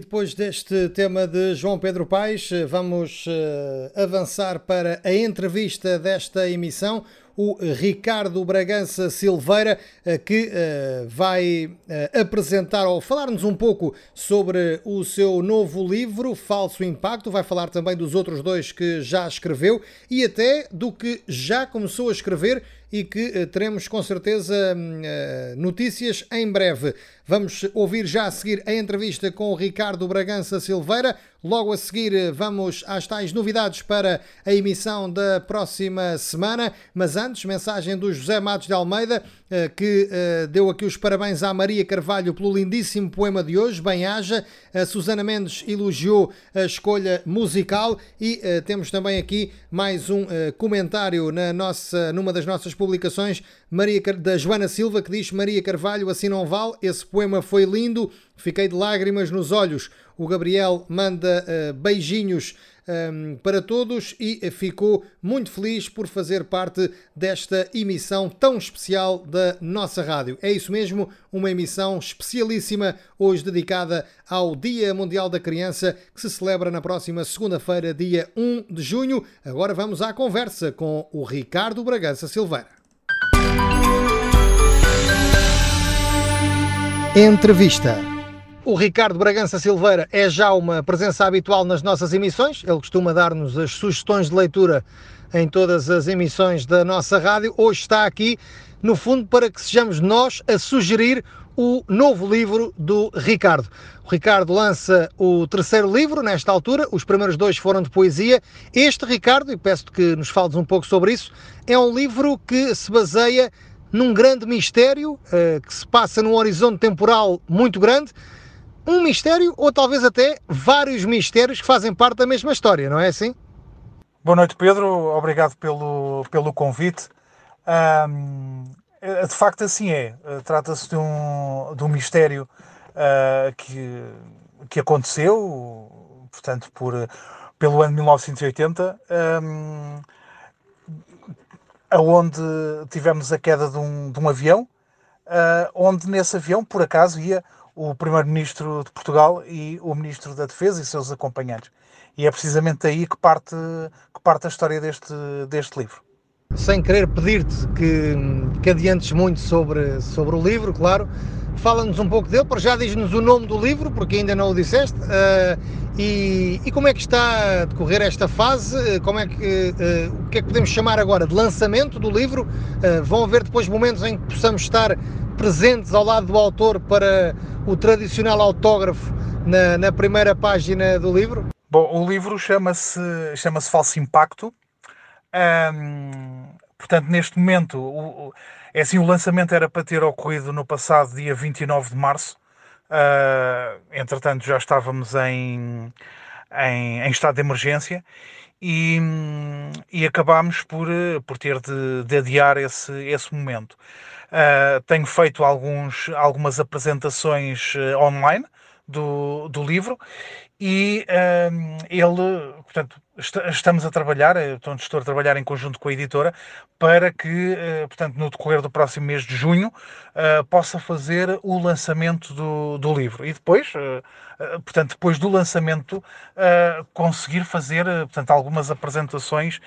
E depois deste tema de João Pedro Paes, vamos uh, avançar para a entrevista desta emissão. O Ricardo Bragança Silveira, uh, que vai apresentar ou falar-nos um pouco sobre o seu novo livro, Falso Impacto. Vai falar também dos outros dois que já escreveu e até do que já começou a escrever e que teremos com certeza notícias em breve. Vamos ouvir já a seguir a entrevista com o Ricardo Bragança Silveira. Logo a seguir, vamos às tais novidades para a emissão da próxima semana. Mas antes, mensagem do José Matos de Almeida, eh, que eh, deu aqui os parabéns à Maria Carvalho pelo lindíssimo poema de hoje. Bem-haja. A Susana Mendes elogiou a escolha musical e eh, temos também aqui mais um comentário na nossa, numa das nossas publicações Maria, da Joana Silva, que diz Maria Carvalho, assim não vale. Esse poema foi lindo, fiquei de lágrimas nos olhos. O Gabriel manda beijinhos um, para todos e ficou muito feliz por fazer parte desta emissão tão especial da nossa rádio. É isso mesmo, uma emissão especialíssima hoje dedicada ao Dia Mundial da Criança que se celebra na próxima segunda-feira, dia 1 de junho. Agora vamos à conversa com o Ricardo Bragança Silveira. Entrevista. O Ricardo Bragança Silveira é já uma presença habitual nas nossas emissões. Ele costuma dar-nos as sugestões de leitura em todas as emissões da nossa rádio. Hoje está aqui, no fundo, para que sejamos nós a sugerir o novo livro do Ricardo. O Ricardo lança o terceiro livro nesta altura, os primeiros dois foram de poesia. Este, Ricardo, e peço-te que nos fales um pouco sobre isso, é um livro que se baseia num grande mistério uh, que se passa num horizonte temporal muito grande um mistério ou talvez até vários mistérios que fazem parte da mesma história, não é assim? Boa noite, Pedro. Obrigado pelo, pelo convite. Um, de facto, assim é. Trata-se de um, de um mistério uh, que, que aconteceu, portanto, por, pelo ano 1980, um, aonde tivemos a queda de um, de um avião, uh, onde nesse avião, por acaso, ia o Primeiro-Ministro de Portugal e o Ministro da Defesa e seus acompanhantes. E é precisamente aí que parte, que parte a história deste, deste livro. Sem querer pedir-te que, que adiantes muito sobre, sobre o livro, claro, fala-nos um pouco dele, para já diz-nos o nome do livro, porque ainda não o disseste, uh, e, e, como é que está a decorrer esta fase, como é que, uh, o que é que podemos chamar agora de lançamento do livro, uh, vão haver depois momentos em que possamos estar presentes ao lado do autor para o tradicional autógrafo na, na primeira página do livro? Bom, o livro chama-se chama Falso Impacto. Portanto, neste momento, o, é assim, o lançamento era para ter ocorrido no passado dia 29 de março. Uh, entretanto, já estávamos em, em, em estado de emergência e, e acabámos por, por ter de, de adiar esse, esse momento. Uh, tenho feito alguns, algumas apresentações uh, online do, do livro e uh, ele, portanto, est estamos a trabalhar, estou a trabalhar em conjunto com a editora para que, portanto, no decorrer do próximo mês de junho possa fazer o lançamento do, do livro e depois, portanto, depois do lançamento conseguir fazer, portanto, algumas apresentações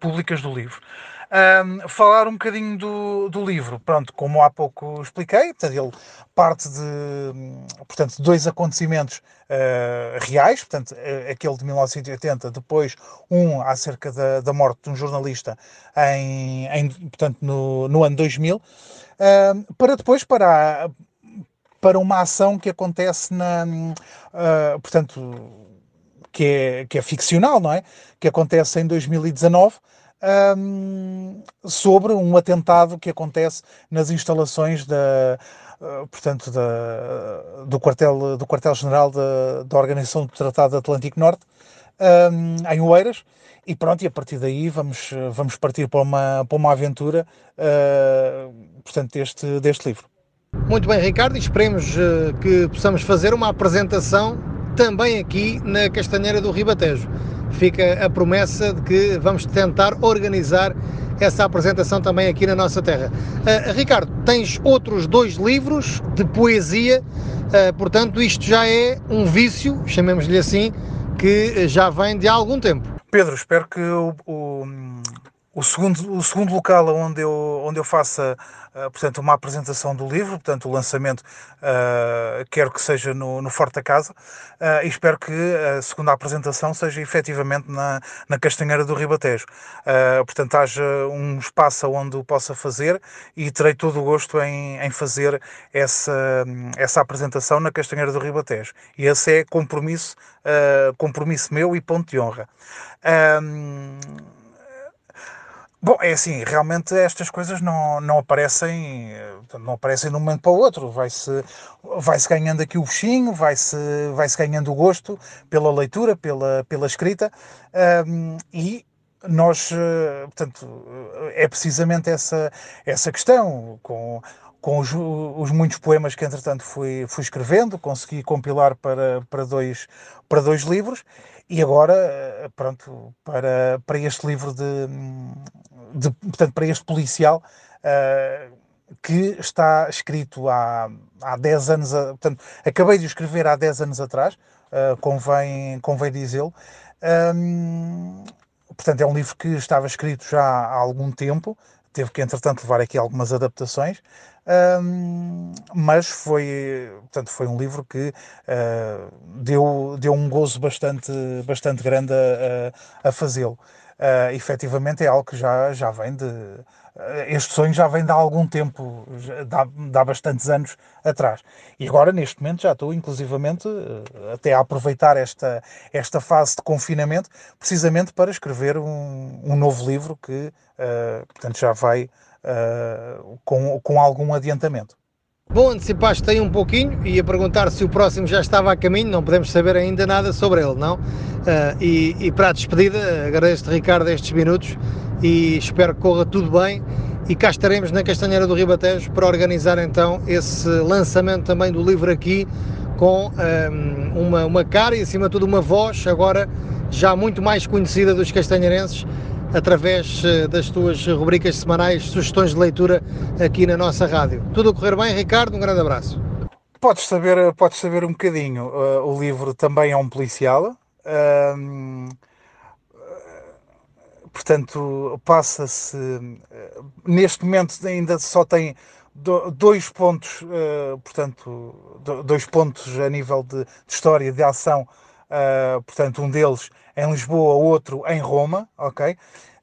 públicas do livro. Um, falar um bocadinho do, do livro. Pronto, como há pouco expliquei, portanto, ele parte de portanto, dois acontecimentos uh, reais, portanto, uh, aquele de 1980, depois um acerca da, da morte de um jornalista em, em portanto, no, no ano 2000, uh, para depois para, para uma ação que acontece na, uh, portanto, que é, que é ficcional, não é? Que acontece em 2019, um, sobre um atentado que acontece nas instalações da, uh, portanto, da, do quartel do quartel-general da, da Organização do Tratado Atlântico Norte um, em Oeiras e pronto, e a partir daí vamos, vamos partir para uma, para uma aventura uh, portanto, deste, deste livro. Muito bem, Ricardo, e esperemos uh, que possamos fazer uma apresentação também aqui na Castanheira do Ribatejo fica a promessa de que vamos tentar organizar essa apresentação também aqui na nossa terra. Uh, Ricardo, tens outros dois livros de poesia, uh, portanto, isto já é um vício, chamemos-lhe assim, que já vem de há algum tempo. Pedro, espero que o, o, o, segundo, o segundo local onde eu, onde eu faça portanto, uma apresentação do livro, portanto, o lançamento, uh, quero que seja no, no Forte da Casa, uh, e espero que a segunda apresentação seja efetivamente na, na Castanheira do Ribatejo. portanto, haja um espaço onde o possa fazer e terei todo o gosto em, em fazer essa, essa apresentação na Castanheira do Ribatejo. E esse é compromisso, compromisso meu e ponto de honra. Bom, é assim, realmente estas coisas não, não aparecem não aparecem de um momento para o outro, vai-se vai -se ganhando aqui o bichinho, vai-se vai -se ganhando o gosto pela leitura, pela, pela escrita. Um, e nós, eh, portanto, eh, é precisamente essa, essa questão, com, com os, os, muitos poemas que entretanto fui, fui escrevendo, consegui compilar para, para, dois, para dois livros. E agora, eh, pronto, para, para este livro de, de portanto, para este policial uh, que está escrito há, há 10 anos, portanto, acabei de o escrever há 10 anos atrás, uh, convém, convém dizê-lo. Um, portanto, é um livro que estava escrito já há algum tempo, teve que, entretanto, levar aqui algumas adaptações, um, mas foi, portanto, foi um livro que uh, deu, deu um gozo bastante, bastante grande a, a, a fazê-lo. Uh, efetivamente é algo que já, já vem de. Uh, este sonho já vem de há algum tempo, de há, bastantes anos atrás. E agora, neste momento, já estou, inclusivamente, uh, até a aproveitar esta, esta fase de confinamento, precisamente para escrever um, um novo livro que, portanto, já vai com, com algum adiantamento. Bom, antecipaste aí um pouquinho e a perguntar se o próximo já estava a caminho, não podemos saber ainda nada sobre ele, não? Uh, e, e, para a despedida, agradeço-te, Ricardo, estes minutos e espero que corra tudo bem. E cá estaremos na Castanheira do Ribatejo para organizar então esse lançamento também do livro aqui, com um, ah, uma, uma cara e acima de tudo uma voz, agora já muito mais conhecida dos castanheirenses através eh, das tuas rubricas semanais, sugestões de leitura aqui na nossa rádio. Tudo a correr bem, Ricardo? Um grande abraço. Podes saber, podes saber um bocadinho. Uh, o livro também é um policial. Uh, portanto, passa-se. Uh, neste momento ainda só tem dois pontos, portanto, dois pontos a nível de, de história, de ação. portanto, um deles em Lisboa, outro em Roma, ok?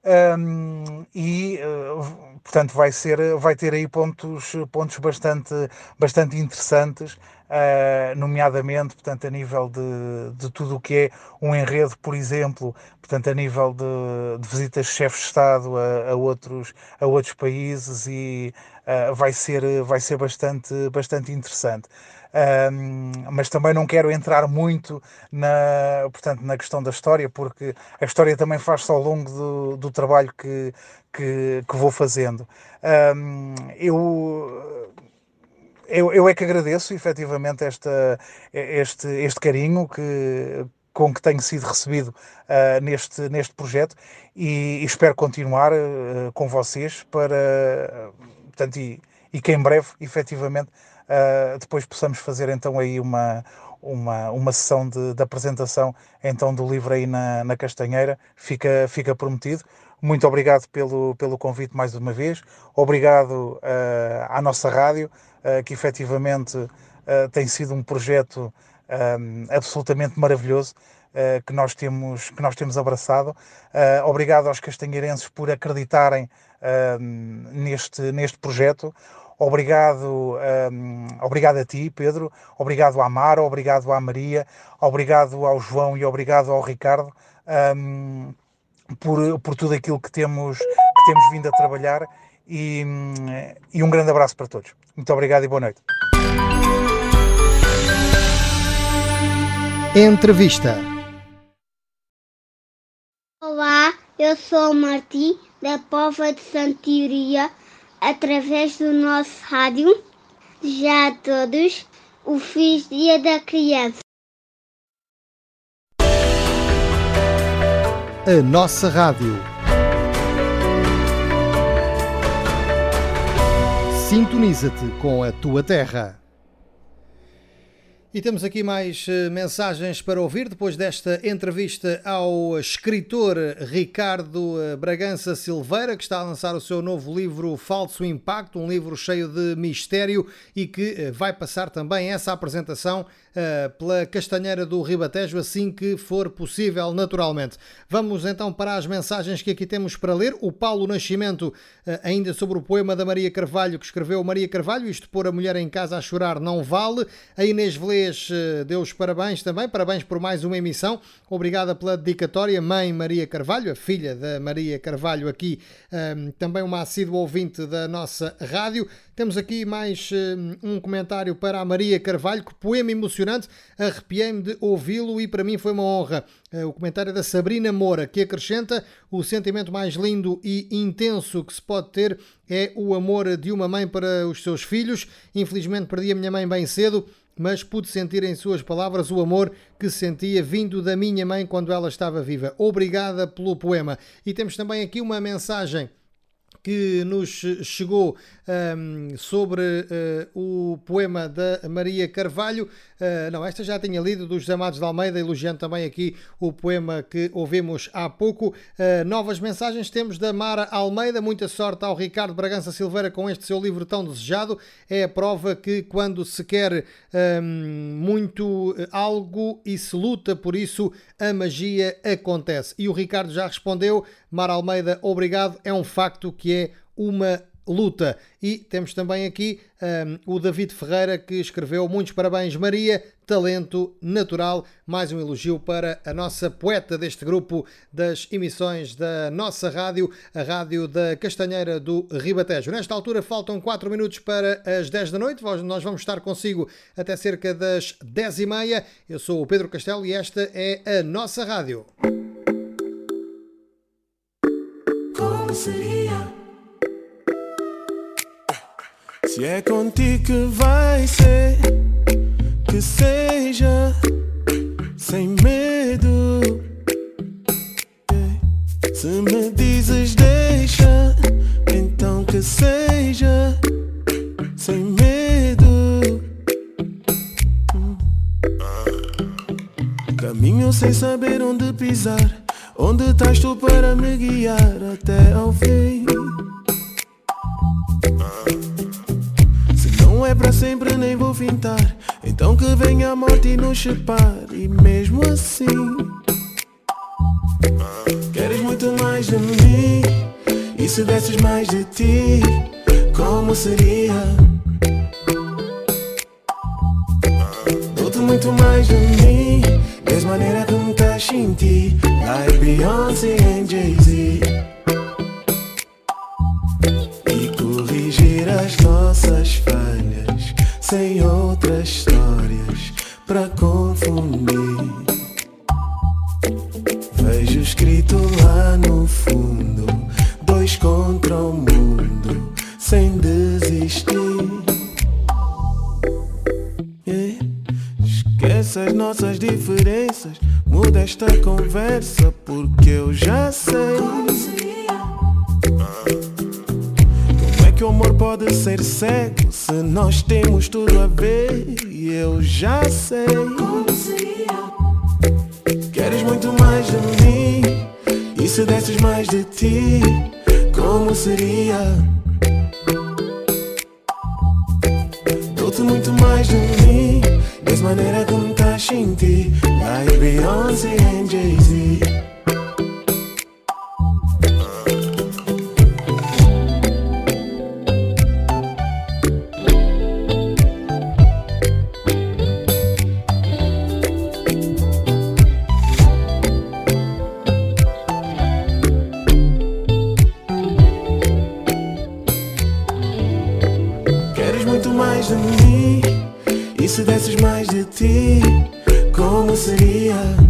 Um, e uh, portanto vai ser vai ter aí pontos pontos bastante bastante interessantes uh, nomeadamente portanto a nível de, de tudo o que é um enredo por exemplo portanto a nível de, de visitas de chefes de estado a, a, outros a outros países e uh, vai ser vai ser bastante bastante interessante um, mas também não quero entrar muito na, portanto, na questão da história, porque a história também faz-se ao longo do, do trabalho que, que, que, vou fazendo. Um, eu, eu, eu é que agradeço efetivamente esta, este, este carinho que, com que tenho sido recebido uh, neste, neste projeto e, e espero continuar uh, com vocês para, portanto, e, e que em breve, efetivamente, uh, depois possamos fazer então aí uma, uma, uma sessão de, de apresentação então do livro aí na, na Castanheira, fica, fica prometido. Muito obrigado pelo, pelo convite mais uma vez, obrigado uh, à nossa rádio, uh, que efetivamente uh, tem sido um projeto um, absolutamente maravilhoso. que, nós temos, que nós temos abraçado. obrigado aos castanheirenses por acreditarem neste, neste projeto. Obrigado, um, obrigado a ti, Pedro. Obrigado à Mara, obrigado à Maria, obrigado ao João e obrigado ao Ricardo um, por, por tudo aquilo que temos, que temos vindo a trabalhar. E, e um grande abraço para todos. Muito obrigado e boa noite. Entrevista. Olá, eu sou o Martim, da Pova de Santiria através do nosso rádio. Já a todos, o Feliz Dia da Criança. A nossa rádio. Sintoniza-te com a tua terra. E temos aqui mais uh, mensagens para ouvir depois desta entrevista ao escritor Ricardo uh, Bragança Silveira, que está a lançar o seu novo livro Falso Impacto, um livro cheio de mistério e que uh, vai passar também essa apresentação pela Castanheira do Ribatejo assim que for possível, naturalmente. Vamos então para as mensagens que aqui temos para ler. O Paulo Nascimento, ainda sobre o poema da Maria Carvalho, que escreveu Maria Carvalho, isto pôr a mulher em casa a chorar não vale. A Inês Velê Inês eh, deu os parabéns também, parabéns por mais uma emissão. Obrigada pela dedicatória, mãe Maria Carvalho, a filha da Maria Carvalho, aqui um, também uma assídua ouvinte da nossa rádio. Temos aqui mais um, um comentário para a Maria Carvalho, que poema emocionante, arrepiei-me de ouvi-lo e para mim foi uma honra. Uh, o comentário da Sabrina Moura, que acrescenta o sentimento mais lindo e intenso que se pode ter é o amor de uma mãe para os seus filhos. Infelizmente perdi a minha mãe bem cedo, mas pude sentir em suas palavras o amor que sentia vindo da minha mãe quando ela estava viva. Obrigada pelo poema. E temos também aqui uma mensagem que nos chegou um, sobre uh, o poema da Maria Carvalho. Uh, não, esta já tinha lido, dos Amados de Almeida, elogiando também aqui o poema que ouvimos há pouco. Uh, novas mensagens temos da Mara Almeida. Muita sorte ao Ricardo Bragança Silveira com este seu livro tão desejado. É a prova que quando se quer um, muito algo e se luta por isso, a magia acontece. E o Ricardo já respondeu. Mara Almeida, obrigado. É um facto que é uma luta. E temos também aqui um, o David Ferreira que escreveu muitos parabéns Maria, talento natural. Mais um elogio para a nossa poeta deste grupo das emissões da nossa rádio, a rádio da Castanheira do Ribatejo. Nesta altura faltam 4 minutos para as 10 da noite. Nós vamos estar consigo até cerca das 10 e meia. Eu sou o Pedro Castelo e esta é a nossa rádio. Se é contigo que vai ser, que seja sem medo. Se me dizes deixa, então que seja sem medo. Caminho sem saber onde pisar, onde estás tu para me guiar até ao fim. Não é para sempre, nem vou fintar. Então que venha a morte e nos separe. E mesmo assim, queres muito mais de mim. E se desses mais de ti, como seria? Dou-te muito mais de mim. Mesma maneira que me estás em ti. Like Beyoncé e Jay-Z. E corrigir as nossas falhas sem outras histórias para confundir. Vejo escrito lá no fundo: dois contra o mundo, sem desistir. Esquece as nossas diferenças, muda esta conversa, porque eu já sei. Como é que o amor pode ser cego se nós temos tudo a ver? E eu já sei. Queres muito mais de mim? E se desses mais de ti, como seria? Dou-te muito mais de mim, mesma maneira que me ti. Like Beyoncé e Jay-Z. Queres muito mais de mim? Se desses mais de ti, como seria?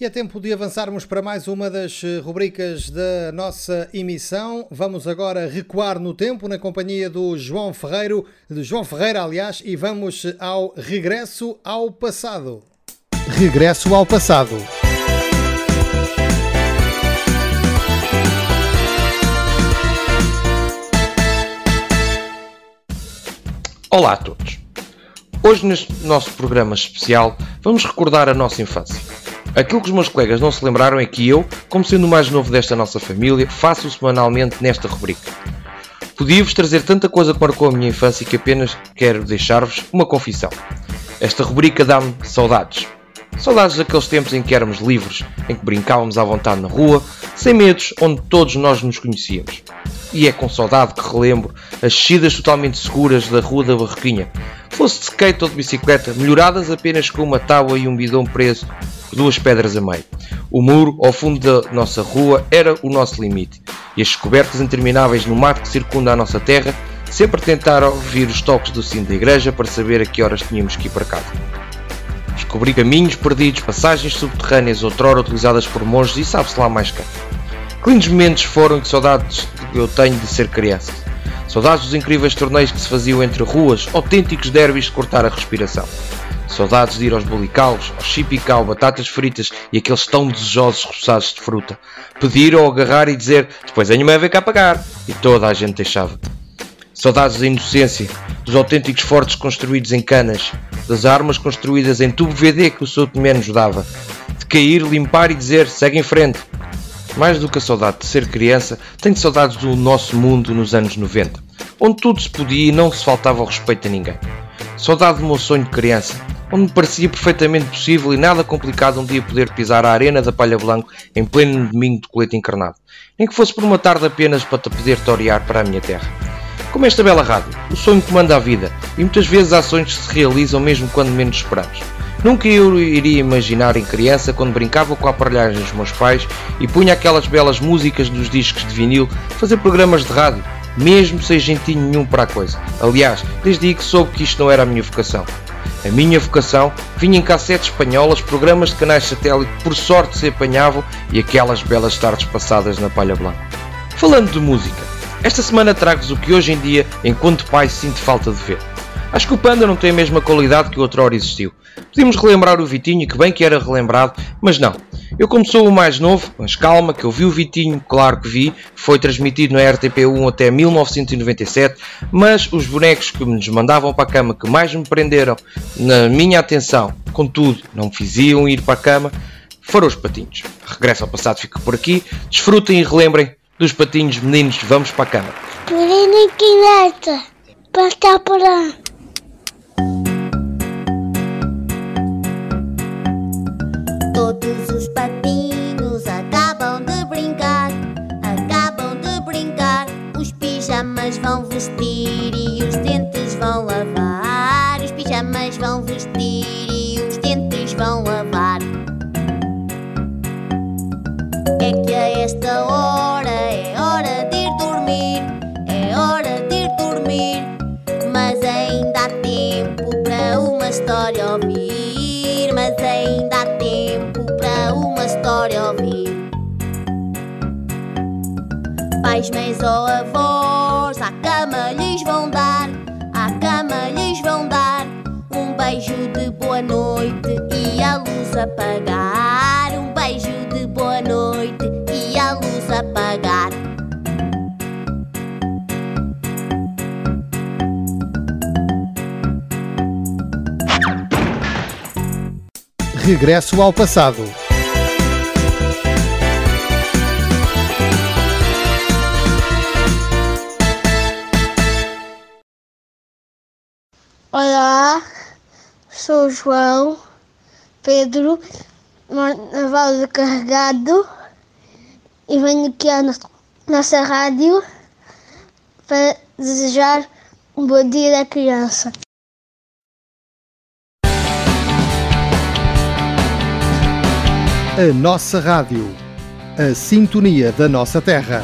E é tempo de avançarmos para mais uma das eh, rubricas da nossa emissão. Vamos agora recuar no tempo na companhia do João Ferreiro, de João Ferreira, aliás, e vamos eh, ao regresso ao passado. Regresso ao passado. Olá a todos. Hoje neste nosso programa especial vamos recordar a nossa infância Aquilo que os meus colegas não se lembraram é que eu, como sendo o mais novo desta nossa família, faço semanalmente nesta rubrica. Podia-vos trazer tanta coisa que marcou a minha infância que apenas quero deixar-vos uma confissão. Esta rubrica dá-me saudades. Saudades daqueles tempos em que éramos livres, em que brincávamos à vontade na rua, sem medos, onde todos nós nos conhecíamos. E é com saudade que relembro as descidas totalmente seguras da Rua da Barroquinha, fosse de skate ou de bicicleta, melhoradas apenas com uma tábua e um bidão preso duas pedras a meio. O muro, ao fundo da nossa rua, era o nosso limite, e as descobertas intermináveis no mato que circunda a nossa terra sempre tentaram ouvir os toques do sino da igreja para saber a que horas tínhamos que ir para casa. Descobri caminhos perdidos, passagens subterrâneas outrora utilizadas por monges e sabe-se lá mais cá. Que lindos momentos foram que saudades eu tenho de ser criança. Saudades dos incríveis torneios que se faziam entre ruas, autênticos derbys de cortar a respiração. Saudades de ir aos bolicaus, ao chipicau, batatas fritas e aqueles tão desejosos roçados de fruta. Pedir ou agarrar e dizer, depois venho-me a ver cá pagar. E toda a gente deixava. Saudades da inocência, dos autênticos fortes construídos em canas, das armas construídas em tubo VD que o Sr. Tomé nos dava, de cair, limpar e dizer segue em frente. Mais do que a saudade de ser criança, tenho saudades do nosso mundo nos anos 90, onde tudo se podia e não se faltava ao respeito a ninguém. Saudade do meu sonho de criança, onde me parecia perfeitamente possível e nada complicado um dia poder pisar a arena da Palha Blanco em pleno domingo de colete encarnado, nem que fosse por uma tarde apenas para te poder torear para a minha terra. Como esta bela rádio, o sonho comanda a vida e muitas vezes que se realizam mesmo quando menos esperamos. Nunca eu iria imaginar em criança quando brincava com a aparelhagem dos meus pais e punha aquelas belas músicas dos discos de vinil fazer programas de rádio, mesmo sem jeitinho nenhum para a coisa. Aliás, desde aí que soube que isto não era a minha vocação. A minha vocação vinha em cassetes espanholas, programas de canais satélite por sorte se apanhavam e aquelas belas tardes passadas na palha blanca. Falando de música, esta semana trago-vos o que hoje em dia, enquanto pai, sinto falta de ver. Acho que o Panda não tem a mesma qualidade que o outrora existiu. Podíamos relembrar o Vitinho, que bem que era relembrado, mas não. Eu como sou o mais novo, mas calma, que eu vi o Vitinho, claro que vi, foi transmitido na RTP1 até 1997, mas os bonecos que nos mandavam para a cama, que mais me prenderam na minha atenção, contudo, não me fiziam ir para a cama, foram os patinhos. Regresso ao passado fica por aqui, desfrutem e relembrem dos patinhos meninos, vamos para a cama. Quileta, para estar por lá. Todos os patinhos acabam de brincar, acabam de brincar. Os pijamas vão vestir e os dentes vão lavar. Os pijamas vão vestir e os dentes vão lavar. É que a esta hora Mas ainda há tempo para uma história ouvir, mas ainda há tempo para uma história ouvir. Pais, mães ou avós, à cama lhes vão dar, à cama lhes vão dar um beijo de boa noite e a luz apagar. Regresso ao passado. Olá, sou João Pedro Naval de Carregado e venho aqui à no- nossa rádio para desejar um bom dia da criança. A nossa rádio. A sintonia da nossa terra.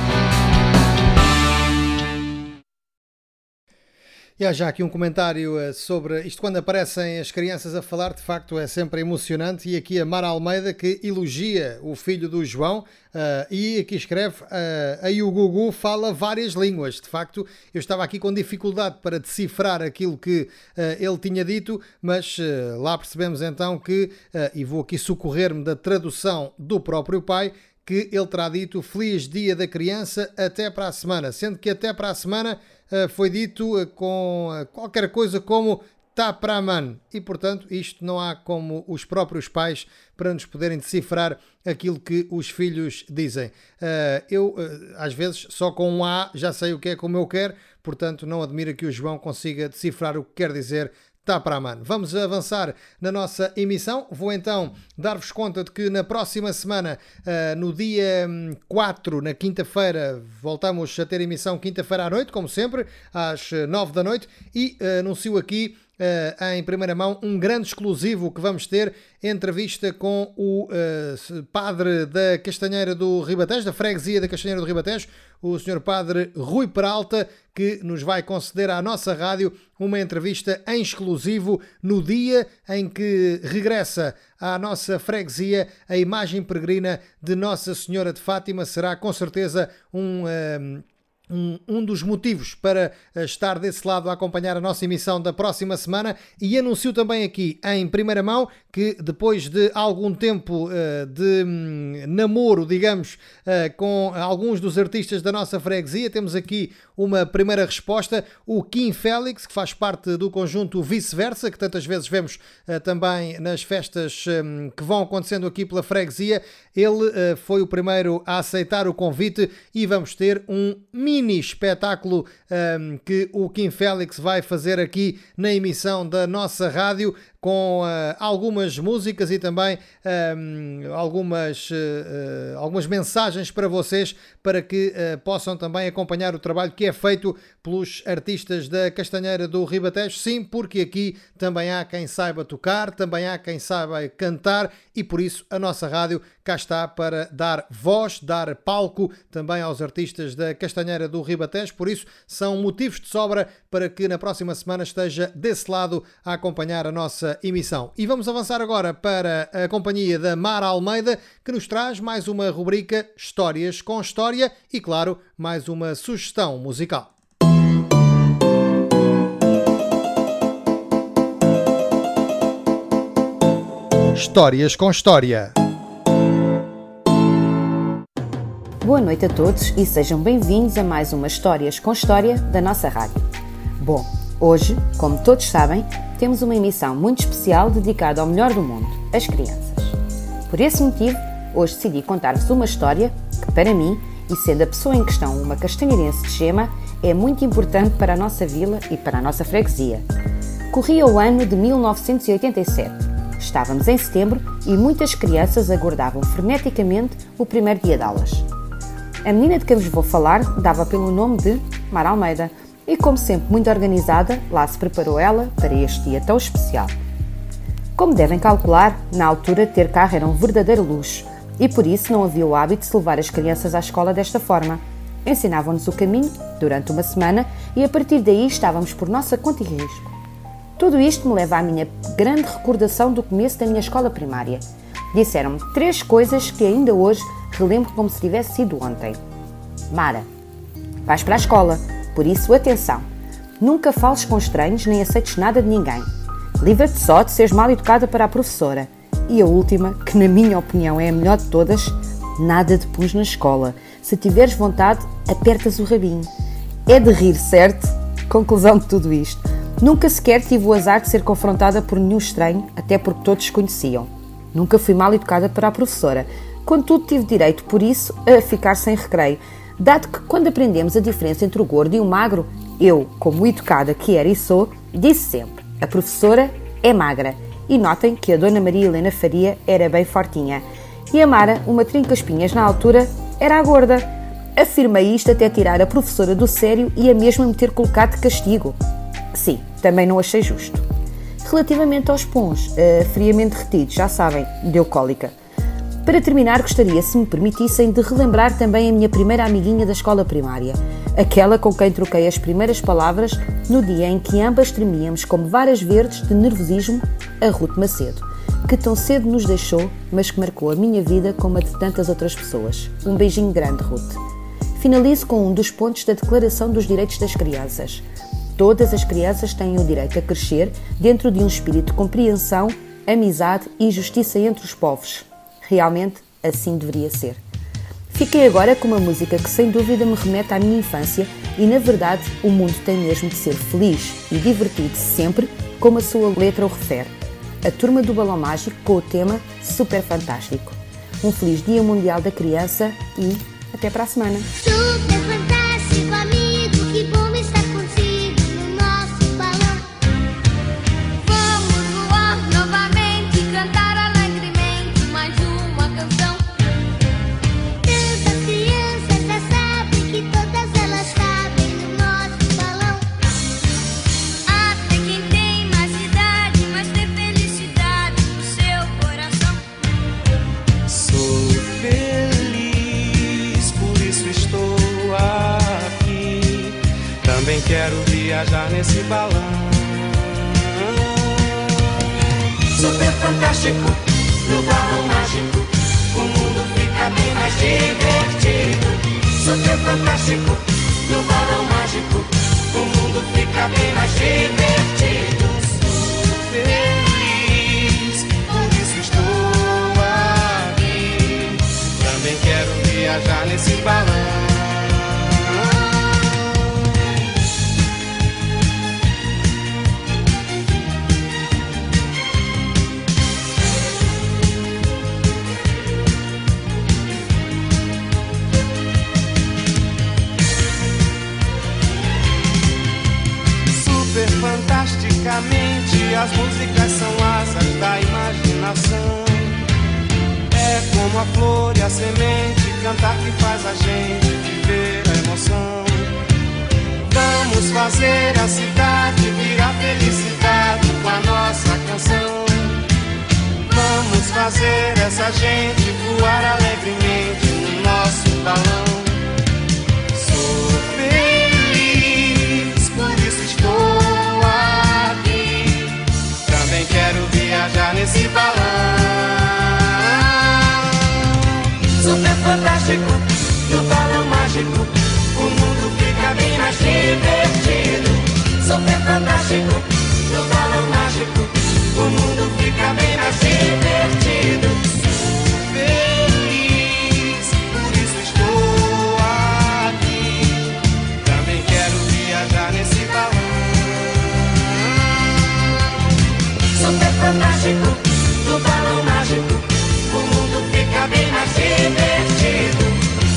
E há já aqui um comentário eh, sobre isto quando aparecem as crianças a falar, de facto é sempre emocionante. E aqui a Mara Almeida que elogia o filho do João eh, e aqui escreve: eh, aí o Gugu fala várias línguas. De facto, eu estava aqui com dificuldade para decifrar aquilo que eh, ele tinha dito, mas lá percebemos então que, e vou aqui socorrer-me da tradução do próprio pai, que ele terá dito Feliz Dia da Criança até para a semana, sendo que até para a semana uh, foi dito uh, com qualquer coisa como tá para man e portanto isto não há como os próprios pais para nos poderem decifrar aquilo que os filhos dizem. eu às vezes só com um A já sei o que é como eu quero, portanto não admira que o João consiga decifrar o que quer dizer Tá para mano. Vamos avançar na nossa emissão. Vou então dar-vos conta de que na próxima semana, uh, no dia 4, hum, na quinta-feira, voltamos a ter emissão quinta-feira à noite, como sempre, às 9 da noite, e uh, anuncio aqui uh, em primeira mão um grande exclusivo que vamos ter entrevista com o uh, padre da Castanheira do Ribatejo, da freguesia da Castanheira do Ribatejo, o senhor padre Rui Peralta, que nos vai conceder à nossa rádio uma entrevista em exclusivo no dia em que regressa à nossa freguesia a imagem peregrina de Nossa Senhora de Fátima. Será com certeza um. Uh, um, um, dos motivos para eh, estar desse lado a acompanhar a nossa emissão da próxima semana. E anuncio também aqui em primeira mão que depois de algum tempo uh, de um, namoro, digamos, uh, com alguns dos artistas da nossa freguesia, temos aqui uma primeira resposta. O Kim Félix, que faz parte do conjunto Vice-Versa, que tantas vezes vemos uh, também nas festas um, que vão acontecendo aqui pela freguesia, ele foi o primeiro a aceitar o convite e vamos ter um mini espetáculo um, que o Kim Félix vai fazer aqui na emissão da nossa rádio com uh, algumas músicas e também um, algumas, uh, algumas mensagens para vocês para que uh, possam também acompanhar o trabalho que é feito pelos artistas da Castanheira do Ribatejo. Sim, porque aqui também há quem saiba tocar, também há quem saiba cantar e por isso a nossa rádio cá está para dar voz, dar palco também aos artistas da Castanheira do Ribatejo. Por isso são motivos de sobra para que na próxima semana esteja desse lado a acompanhar a nossa emissão. E vamos avançar agora para a companhia da Mara Almeida, que nos traz mais uma rubrica Histórias com História e, claro, mais uma sugestão musical. Histórias com História. Boa noite a todos e sejam bem-vindos a mais uma Histórias com História da nossa rádio. Bom, hoje, como todos sabem, temos uma emissão muito especial dedicada ao melhor do mundo, as crianças. Por esse motivo, hoje decidi contar-vos uma história que, para mim, e sendo a pessoa em questão uma castanheirense de Gema, é muito importante para a nossa vila e para a nossa freguesia. Corria o ano de 1987. Estávamos em setembro e muitas crianças aguardavam freneticamente o primeiro dia de aulas. A menina de quem vos vou falar dava pelo nome de Mar Almeida, e, como sempre muito organizada, lá se preparou ela para este dia tão especial. Como devem calcular, na altura ter carro era um verdadeiro luxo e por isso não havia o hábito de levar as crianças à escola desta forma. Ensinavam-nos o caminho durante uma semana e a partir daí estávamos por nossa conta e risco. Tudo isto me leva à minha grande recordação do começo da minha escola primária. Disseram-me três coisas que ainda hoje relembro como se tivesse sido ontem. Mara, vais para a escola, por isso, atenção! Nunca fales com estranhos nem aceites nada de ninguém. Livra-te só de seres mal educada para a professora. E a última, que na minha opinião é a melhor de todas, nada de pus na escola. Se tiveres vontade, apertas o rabinho. É de rir, certo? Conclusão de tudo isto. Nunca sequer tive o azar de ser confrontada por nenhum estranho, até porque todos conheciam. Nunca fui mal educada para a professora. Contudo, tive direito, por isso, a ficar sem recreio, dado que quando aprendemos a diferença entre o gordo e o magro, eu, como educada que era e sou, disse sempre: a professora é magra. E notem que a Dona Maria Helena Faria era bem fortinha. E a Mara, uma trinca-espinhas na altura, era a gorda. Afirmei isto até tirar a professora do sério e a mesma me ter colocado de castigo. Sim, também não achei justo. Relativamente aos pons, uh, friamente retidos, já sabem, deu cólica. Para terminar, gostaria, se me permitissem, de relembrar também a minha primeira amiguinha da escola primária, aquela com quem troquei as primeiras palavras no dia em que ambas tremíamos como varas verdes de nervosismo, a Ruth Macedo, que tão cedo nos deixou, mas que marcou a minha vida como a de tantas outras pessoas. Um beijinho grande, Ruth. Finalizo com um dos pontos da Declaração dos Direitos das Crianças. Todas as crianças têm o direito a crescer dentro de um espírito de compreensão, amizade e justiça entre os povos. Realmente, assim deveria ser. Fiquei agora com uma música que sem dúvida me remete à minha infância E na verdade, o mundo tem mesmo de ser feliz e divertido sempre, como a sua letra o refere. A Turma do Balão Mágico com o tema Super Fantástico. Um feliz Dia Mundial da Criança e até para a semana. Viajar nesse balão. Super fantástico, no balão mágico. O mundo fica bem mais divertido. Super fantástico, no balão mágico. O mundo fica bem mais divertido. Sou feliz, por isso estou aqui. Também quero viajar nesse balão. Fantasticamente, as músicas são asas da imaginação. É como a flor e a semente, cantar que faz a gente viver a emoção. Vamos fazer a cidade virar felicidade com a nossa canção. Vamos fazer essa gente voar alegremente no nosso balão. No balão mágico. O mundo fica bem mais divertido. Super fantástico, no balão mágico. O mundo fica bem mais divertido.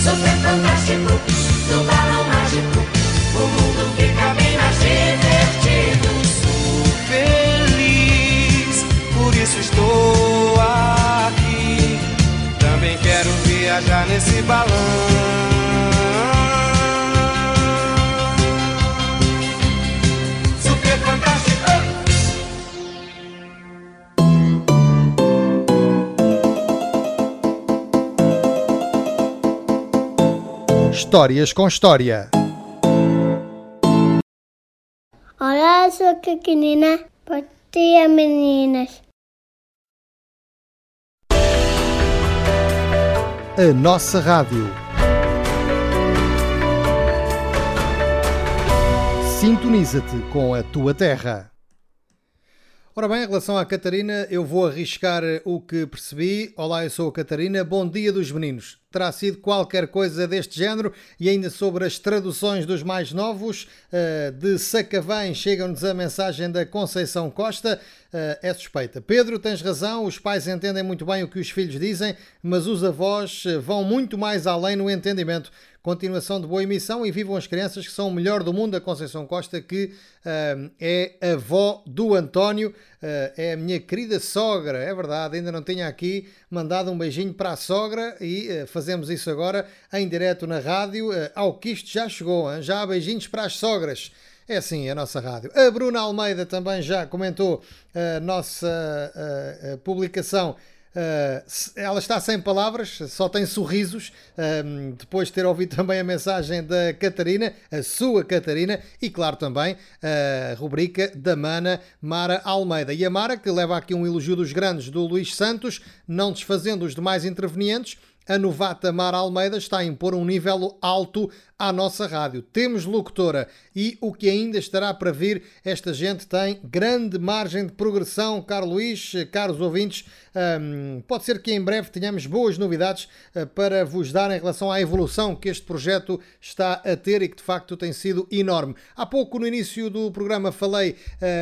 Super fantástico, no balão mágico. O mundo fica bem mais divertido. Sou feliz, por isso estou aqui. Também quero viajar nesse balão. Histórias com História. Olá, sou a Caquinina. Bom dia, meninas. A nossa rádio. Sintoniza-te com a tua terra. Ora bem, em relação à Catarina, eu vou arriscar o que percebi. Olá, eu sou a Catarina. Bom dia dos meninos. Terá sido qualquer coisa deste género e ainda sobre as traduções dos mais novos. eh, de Sacavém chega-nos a mensagem da Conceição Costa. eh, é suspeita. Pedro, tens razão. Os pais entendem muito bem o que os filhos dizem, mas os avós eh, vão muito mais além no entendimento. Continuação de boa emissão e vivam as crianças que são o melhor do mundo. A Conceição Costa, que ah, é avó do António, ah, é a minha querida sogra, é verdade. Ainda não tinha aqui mandado um beijinho para a sogra e ah, fazemos isso agora em direto na rádio. ah, ao que isto já chegou, hein? já há beijinhos para as sogras. É assim a nossa rádio. A Bruna Almeida também já comentou a nossa ah, ah, publicação. Se- ela está sem palavras, só tem sorrisos. um, depois de ter ouvido também a mensagem da Catarina, a sua Catarina, e claro também a rubrica da Mana Mara Almeida. E a Mara, que leva aqui um elogio dos grandes do Luís Santos, não desfazendo os demais intervenientes. A novata Mara Almeida está a impor um nível alto à nossa rádio. Temos locutora e o que ainda estará para vir, esta gente tem grande margem de progressão, caro Luís, caros ouvintes. Um, pode ser que em breve tenhamos boas novidades uh, para vos dar em relação à evolução que este projeto está a ter e que de facto tem sido enorme. Há pouco, no início do programa, falei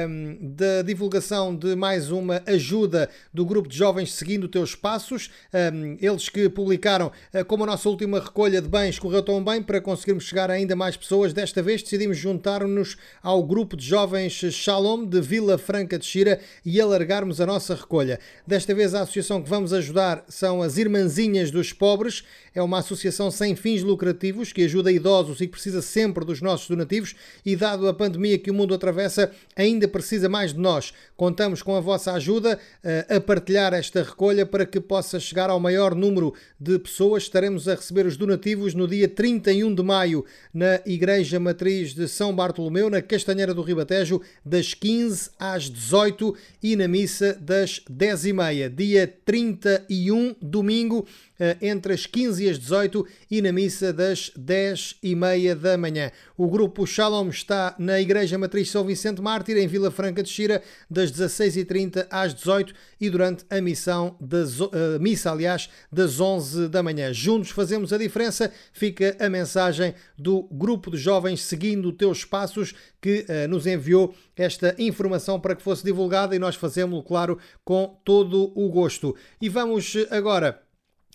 um, da divulgação de mais uma ajuda do grupo de jovens Seguindo Teus Passos. Um, eles que publicaram, uh, como a nossa última recolha de bens correu tão bem, para conseguirmos chegar a ainda mais pessoas, desta vez decidimos juntar-nos ao grupo de jovens Shalom de Vila Franca de Xira e alargarmos a nossa recolha. Desta vez a associação que vamos ajudar são as Irmãzinhas dos Pobres. É uma associação sem fins lucrativos que ajuda idosos e precisa sempre dos nossos donativos e dado a pandemia que o mundo atravessa, ainda precisa mais de nós. Contamos com a vossa ajuda uh, a partilhar esta recolha para que possa chegar ao maior número de pessoas. Estaremos a receber os donativos no dia 31 de maio na Igreja Matriz de São Bartolomeu, na Castanheira do Ribatejo, das 15 às 18 e na missa das 10 e meia. Dia 31, domingo, eh, entre as 15 e as 18 e na missa das 10 e meia da manhã. O grupo Shalom está na Igreja Matriz São Vicente Mártir, em Vila Franca de Xira, das 16h30 às 18 e durante a missão das, uh, missa, aliás, das 11 da manhã. Juntos fazemos a diferença. Fica a mensagem do grupo de jovens seguindo teus passos que uh, nos enviou esta informação para que fosse divulgada e nós fazemos, claro, com todo o gosto. E vamos agora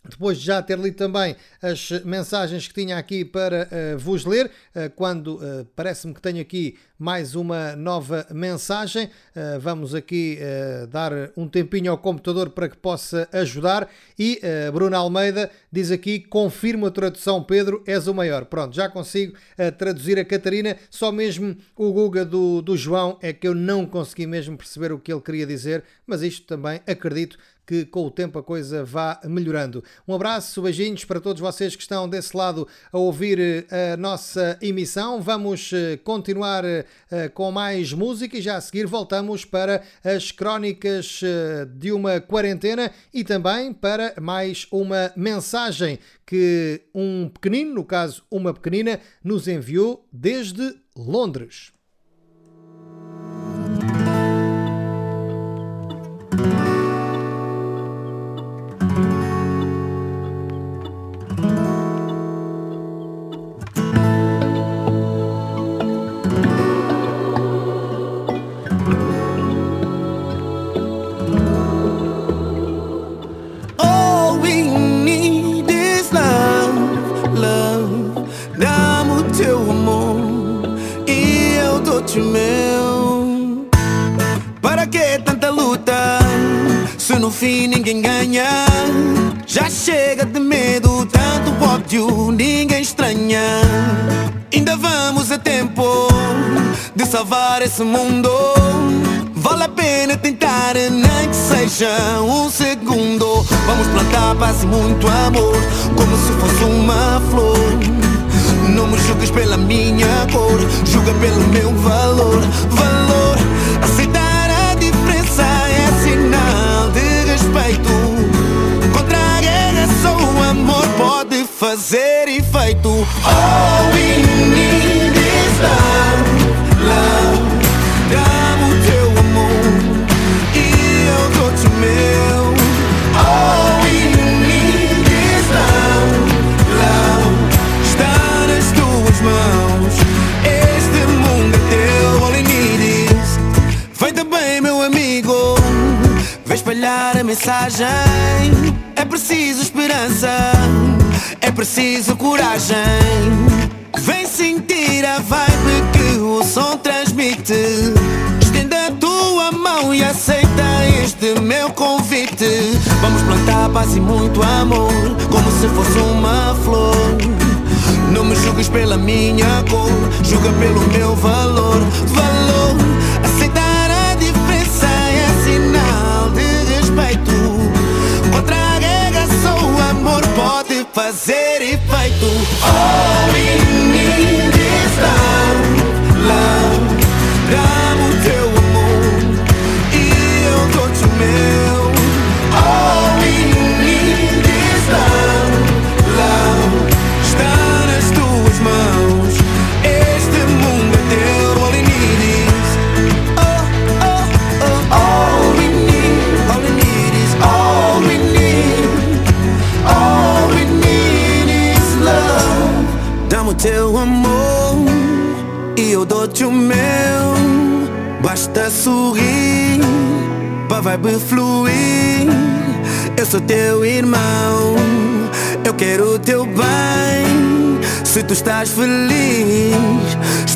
depois de já ter lido também as mensagens que tinha aqui para uh, vos ler, uh, quando uh, parece-me que tenho aqui mais uma nova mensagem, vamos aqui dar um tempinho ao computador para que possa ajudar. E Bruno Almeida diz aqui: confirmo a tradução, Pedro, és o maior. Pronto, já consigo traduzir a Catarina, só mesmo o Guga do, do João é que eu não consegui mesmo perceber o que ele queria dizer, mas isto também acredito que com o tempo a coisa vá melhorando. Um abraço, beijinhos para todos vocês que estão desse lado a ouvir eh, a nossa emissão. Vamos eh, continuar eh, com mais música e já a seguir voltamos para as crónicas de uma quarentena e também para mais uma mensagem que um pequenino, no caso uma pequenina, nos enviou desde Londres. Fim ninguém ganha. Já chega de medo, tanto ódio, ninguém estranha. Ainda vamos a tempo de salvar esse mundo. Vale a pena tentar, nem que seja um segundo. Vamos plantar paz e muito amor, como se fosse uma flor. Não me julgues pela minha cor, julga pelo meu valor. Valor, aceitar a diferença é sinal de respeito. Contra a guerra só o amor pode fazer efeito. All we need. A mensagem. É preciso esperança, é preciso coragem. Vem sentir a vibe que o som transmite. Estenda a tua mão e aceita este meu convite. Vamos plantar paz e muito amor, como se fosse uma flor. Não me julgues pela minha cor, julga pelo meu valor. Valor, fazer efeito. All Se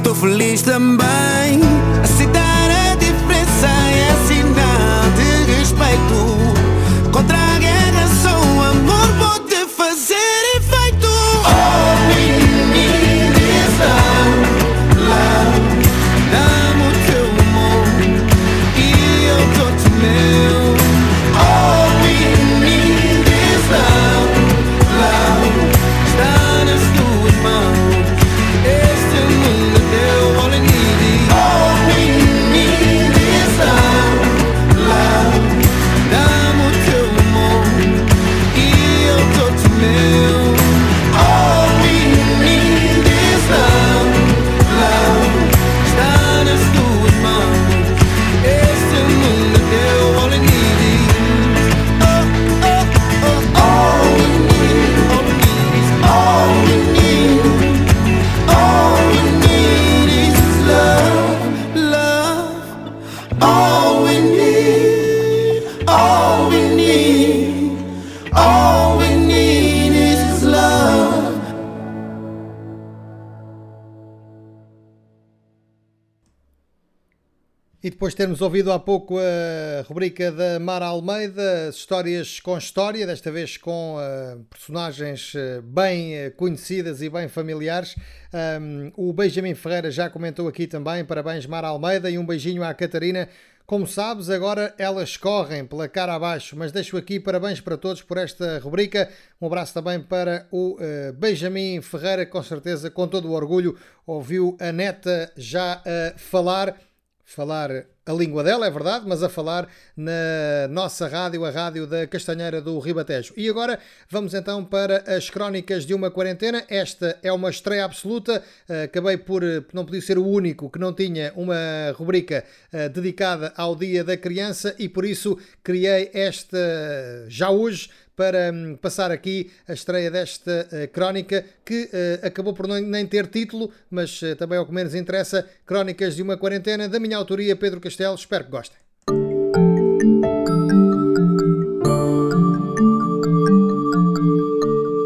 tu estás feliz, Termos ouvido há pouco a rubrica da Mara Almeida, histórias com história, desta vez com uh, personagens uh, bem uh, conhecidas e bem familiares. Um, o Benjamin Ferreira já comentou aqui também, parabéns Mara Almeida e um beijinho à Catarina. Como sabes, agora elas correm pela cara abaixo, mas deixo aqui parabéns para todos por esta rubrica. Um abraço também para o Benjamin Ferreira, com certeza, com todo o orgulho, ouviu a neta já a falar falar a língua dela, é verdade, mas a falar na nossa rádio, a rádio da Castanheira do Ribatejo. E agora vamos então para as crónicas de uma quarentena. Esta é uma estreia absoluta. Acabei por não podia ser o único que não tinha uma rubrica uh, dedicada ao Dia da Criança e por isso criei esta já hoje para um, passar aqui a estreia desta uh, crónica que uh, acabou por não, nem ter título, mas uh, também ao que menos interessa, Crónicas de uma Quarentena, da minha autoria, Pedro Castelo. Espero que gostem.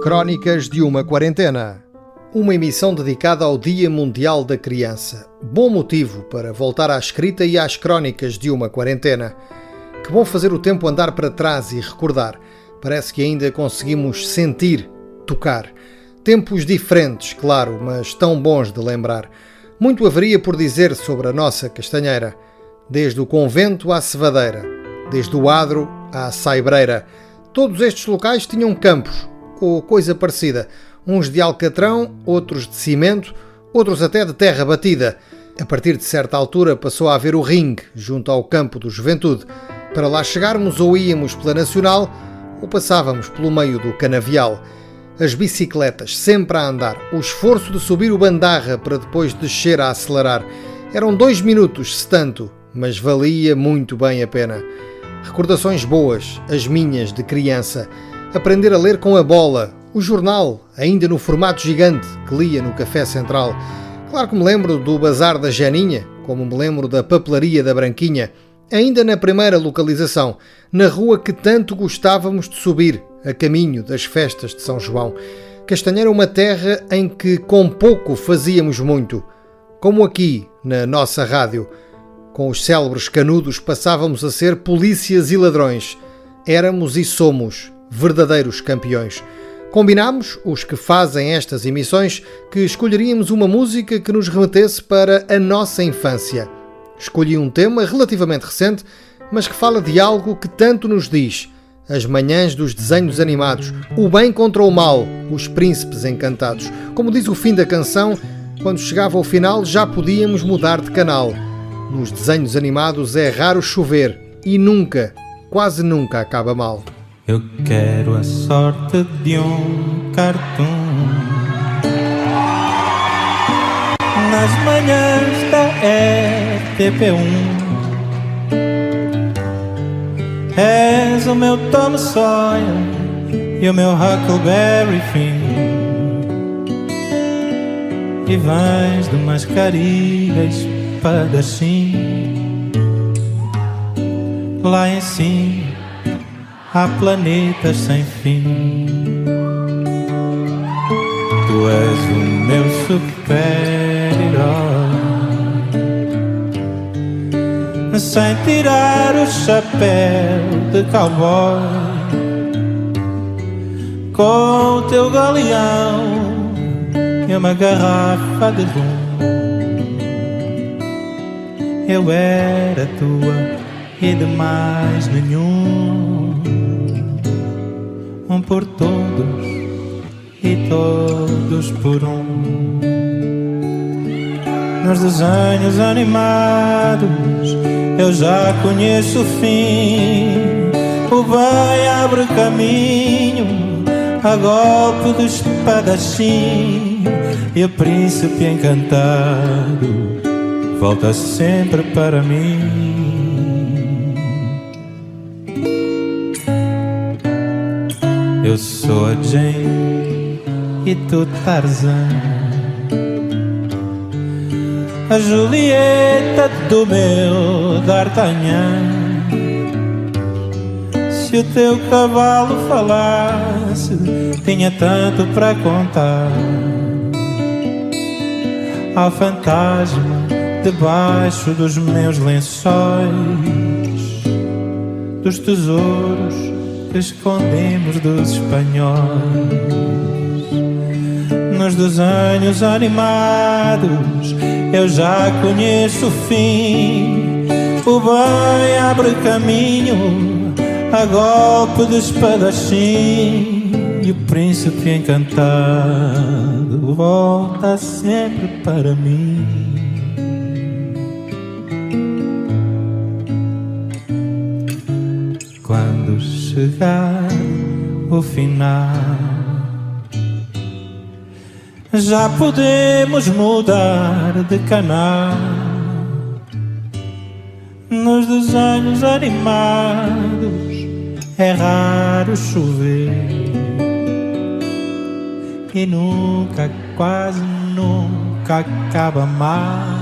Crónicas de uma Quarentena. Uma emissão dedicada ao Dia Mundial da Criança. Bom motivo para voltar à escrita e às crónicas de uma quarentena. Que bom fazer o tempo andar para trás e recordar. Parece que ainda conseguimos sentir, tocar. Tempos diferentes, claro, mas tão bons de lembrar. Muito haveria por dizer sobre a nossa castanheira. Desde o convento à cevadeira, desde o adro à saibreira. Todos estes locais tinham campos, ou coisa parecida. Uns de alcatrão, outros de cimento, outros até de terra batida. A partir de certa altura passou a haver o ringue, junto ao campo do Juventude. Para lá chegarmos ou íamos pela Nacional ou passávamos pelo meio do canavial. As bicicletas sempre a andar, o esforço de subir o bandarra para depois descer a acelerar. Eram dois minutos, se tanto, mas valia muito bem a pena. Recordações boas, as minhas de criança. Aprender a ler com a bola, o jornal, ainda no formato gigante que lia no Café Central. Claro que me lembro do Bazar da Janinha, como me lembro da Papelaria da Branquinha ainda na primeira localização, na rua que tanto gostávamos de subir, a caminho das festas de São João. Castanheira é uma terra em que com pouco fazíamos muito, como aqui na nossa rádio. Com os célebres canudos passávamos a ser polícias e ladrões. Éramos e somos verdadeiros campeões. Combinámos, os que fazem estas emissões, que escolheríamos uma música que nos remetesse para a nossa infância. Escolhi um tema relativamente recente, mas que fala de algo que tanto nos diz: as manhãs dos desenhos animados, o bem contra o mal, os príncipes encantados. Como diz o fim da canção, quando chegava ao final já podíamos mudar de canal. Nos desenhos animados é raro chover e nunca, quase nunca acaba mal. Eu quero a sorte de um cartoon nas manhãs da RTP1. És o meu Tom Sawyer e o meu Huckleberry Finn. e vens de mascarilha espadachim. Lá em cima há planetas sem fim. Tu és o meu super-herói. Sem tirar o chapéu de cowboy Com o teu galeão E uma garrafa de rum Eu era tua e de mais nenhum Um por todos e todos por um nos desenhos animados eu já conheço o fim. O bem abre caminho a golpe do espadachim e o príncipe encantado volta sempre para mim. Eu sou a Jane e tu Tarzan a Julieta do meu D'Artagnan. Se o teu cavalo falasse, tinha tanto para contar. Ao fantasma debaixo dos meus lençóis, dos tesouros que escondemos dos espanhóis. Nos desenhos animados eu já conheço o fim. O bem abre caminho a golpe de espadachim. E o príncipe encantado volta sempre para mim. Quando chegar o final já podemos mudar de canal nos desenhos animados. É raro chover e nunca, quase nunca acaba mal.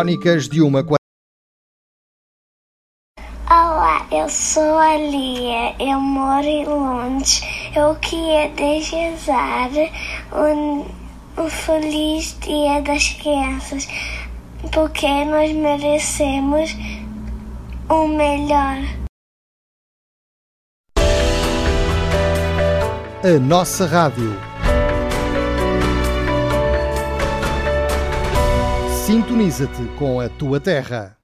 Crónicas de uma Olá, eu sou a Lia, eu moro em Londres. Eu queria desejar um, um feliz Dia das Crianças, porque nós merecemos o melhor. A nossa rádio. Sintoniza-te com a tua terra.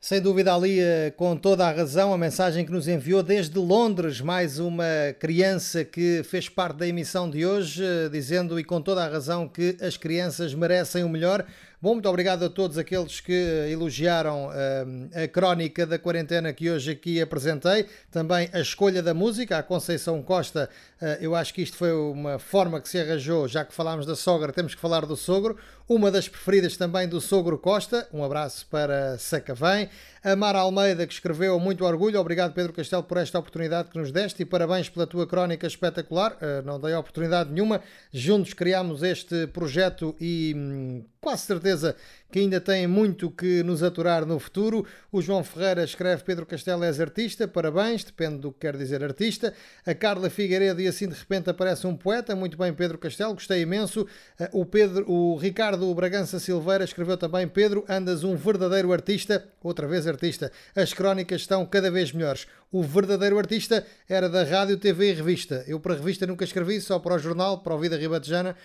Sem dúvida, ali, com toda a razão, a mensagem que nos enviou desde Londres, mais uma criança que fez parte da emissão de hoje, dizendo e com toda a razão que as crianças merecem o melhor. Bom, muito obrigado a todos aqueles que elogiaram uh, a crónica da quarentena que hoje aqui apresentei. Também a escolha da música, a Conceição Costa. Uh, eu acho que isto foi uma forma que se arranjou, já que falámos da sogra, temos que falar do sogro. Uma das preferidas também do sogro Costa. Um abraço para Sacavém. A Mara Almeida, que escreveu muito orgulho. Obrigado, Pedro Castelo, por esta oportunidade que nos deste e parabéns pela tua crónica espetacular. Uh, não dei oportunidade nenhuma. Juntos criámos este projeto e hum, quase certeza que ainda tem muito que nos aturar no futuro. O João Ferreira escreve: Pedro Castelo és artista, parabéns, depende do que quer dizer artista. A Carla Figueiredo, e assim de repente aparece um poeta. Muito bem, Pedro Castelo, gostei imenso. O, Pedro, o Ricardo Bragança Silveira escreveu também: Pedro, andas um verdadeiro artista, outra vez artista. As crónicas estão cada vez melhores. O verdadeiro artista era da rádio, TV e revista. Eu para a revista nunca escrevi, só para o jornal, para o Vida Ribatejana.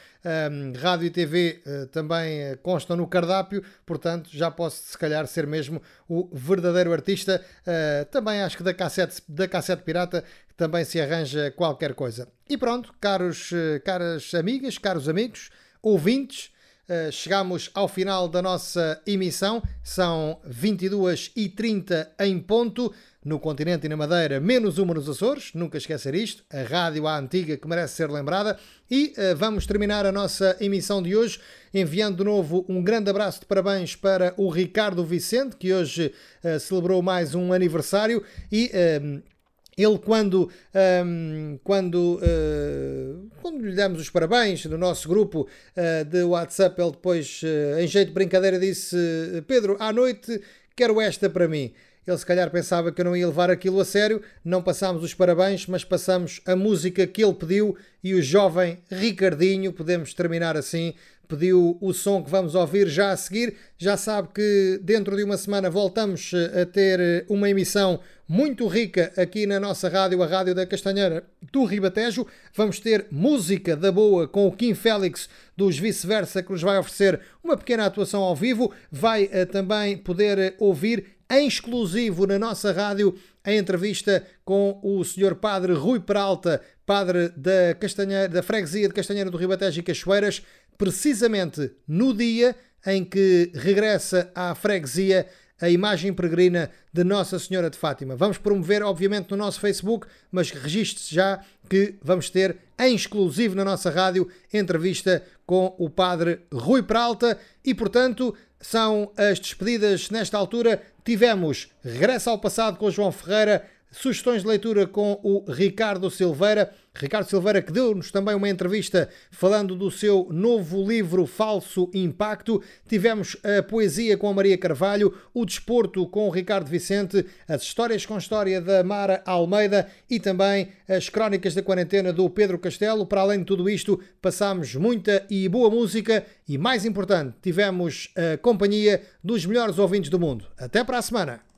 Um, rádio e TV uh, também uh, constam no cardápio, portanto já posso se calhar ser mesmo o verdadeiro artista. Uh, também acho que da cassete, da cassete pirata também se arranja qualquer coisa. E pronto, caros, caras amigas, caros amigos, ouvintes, chegamos ao final da nossa emissão. São 22h30 em ponto no continente e na Madeira, menos uma nos Açores, nunca esquecer isto, a rádio à antiga que merece ser lembrada. E uh, vamos terminar a nossa emissão de hoje enviando de novo um grande abraço de parabéns para o Ricardo Vicente, que hoje uh, celebrou mais um aniversário e. Ele quando, um, quando, uh, quando lhe damos os parabéns no nosso grupo uh, de WhatsApp, ele depois, uh, em jeito de brincadeira, disse: Pedro, à noite quero esta para mim. Ele se calhar pensava que eu não ia levar aquilo a sério. Não passámos os parabéns, mas passamos a música que ele pediu e o jovem Ricardinho, podemos terminar assim, pediu o som que vamos ouvir já a seguir. Já sabe que dentro de uma semana voltamos eh, a ter eh, uma emissão muito rica aqui na nossa rádio, a Rádio da Castanheira do Ribatejo. Vamos ter música da boa com o Kim Félix dos Vice-Versa, que nos vai oferecer uma pequena atuação ao vivo. Vai uh, também poder ouvir em exclusivo na nossa rádio a entrevista com o Sr. Padre Rui Peralta, padre da, Castanheira, da freguesia de Castanheira do Ribatejo e Cachoeiras, precisamente no dia em que regressa à freguesia a imagem peregrina de Nossa Senhora de Fátima. Vamos promover, obviamente, no nosso Facebook, mas registre-se já que vamos ter em exclusivo na nossa rádio entrevista com o Padre Rui Peralta e, portanto, são as despedidas nesta altura. Tivemos Regresso ao Passado com João Ferreira, sugestões de leitura com o Ricardo Silveira. Ricardo Silveira que deu-nos também uma entrevista falando do seu novo livro Falso Impacto. Tivemos a poesia com a Maria Carvalho, o desporto com o Ricardo Vicente, as histórias com história da Mara Almeida e também as crónicas da quarentena do Pedro Castelo. Para além de tudo isto, passámos muita e boa música e, mais importante, tivemos a companhia dos melhores ouvintes do mundo. Até para a semana!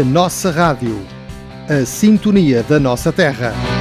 A nossa rádio, a sintonia da nossa terra.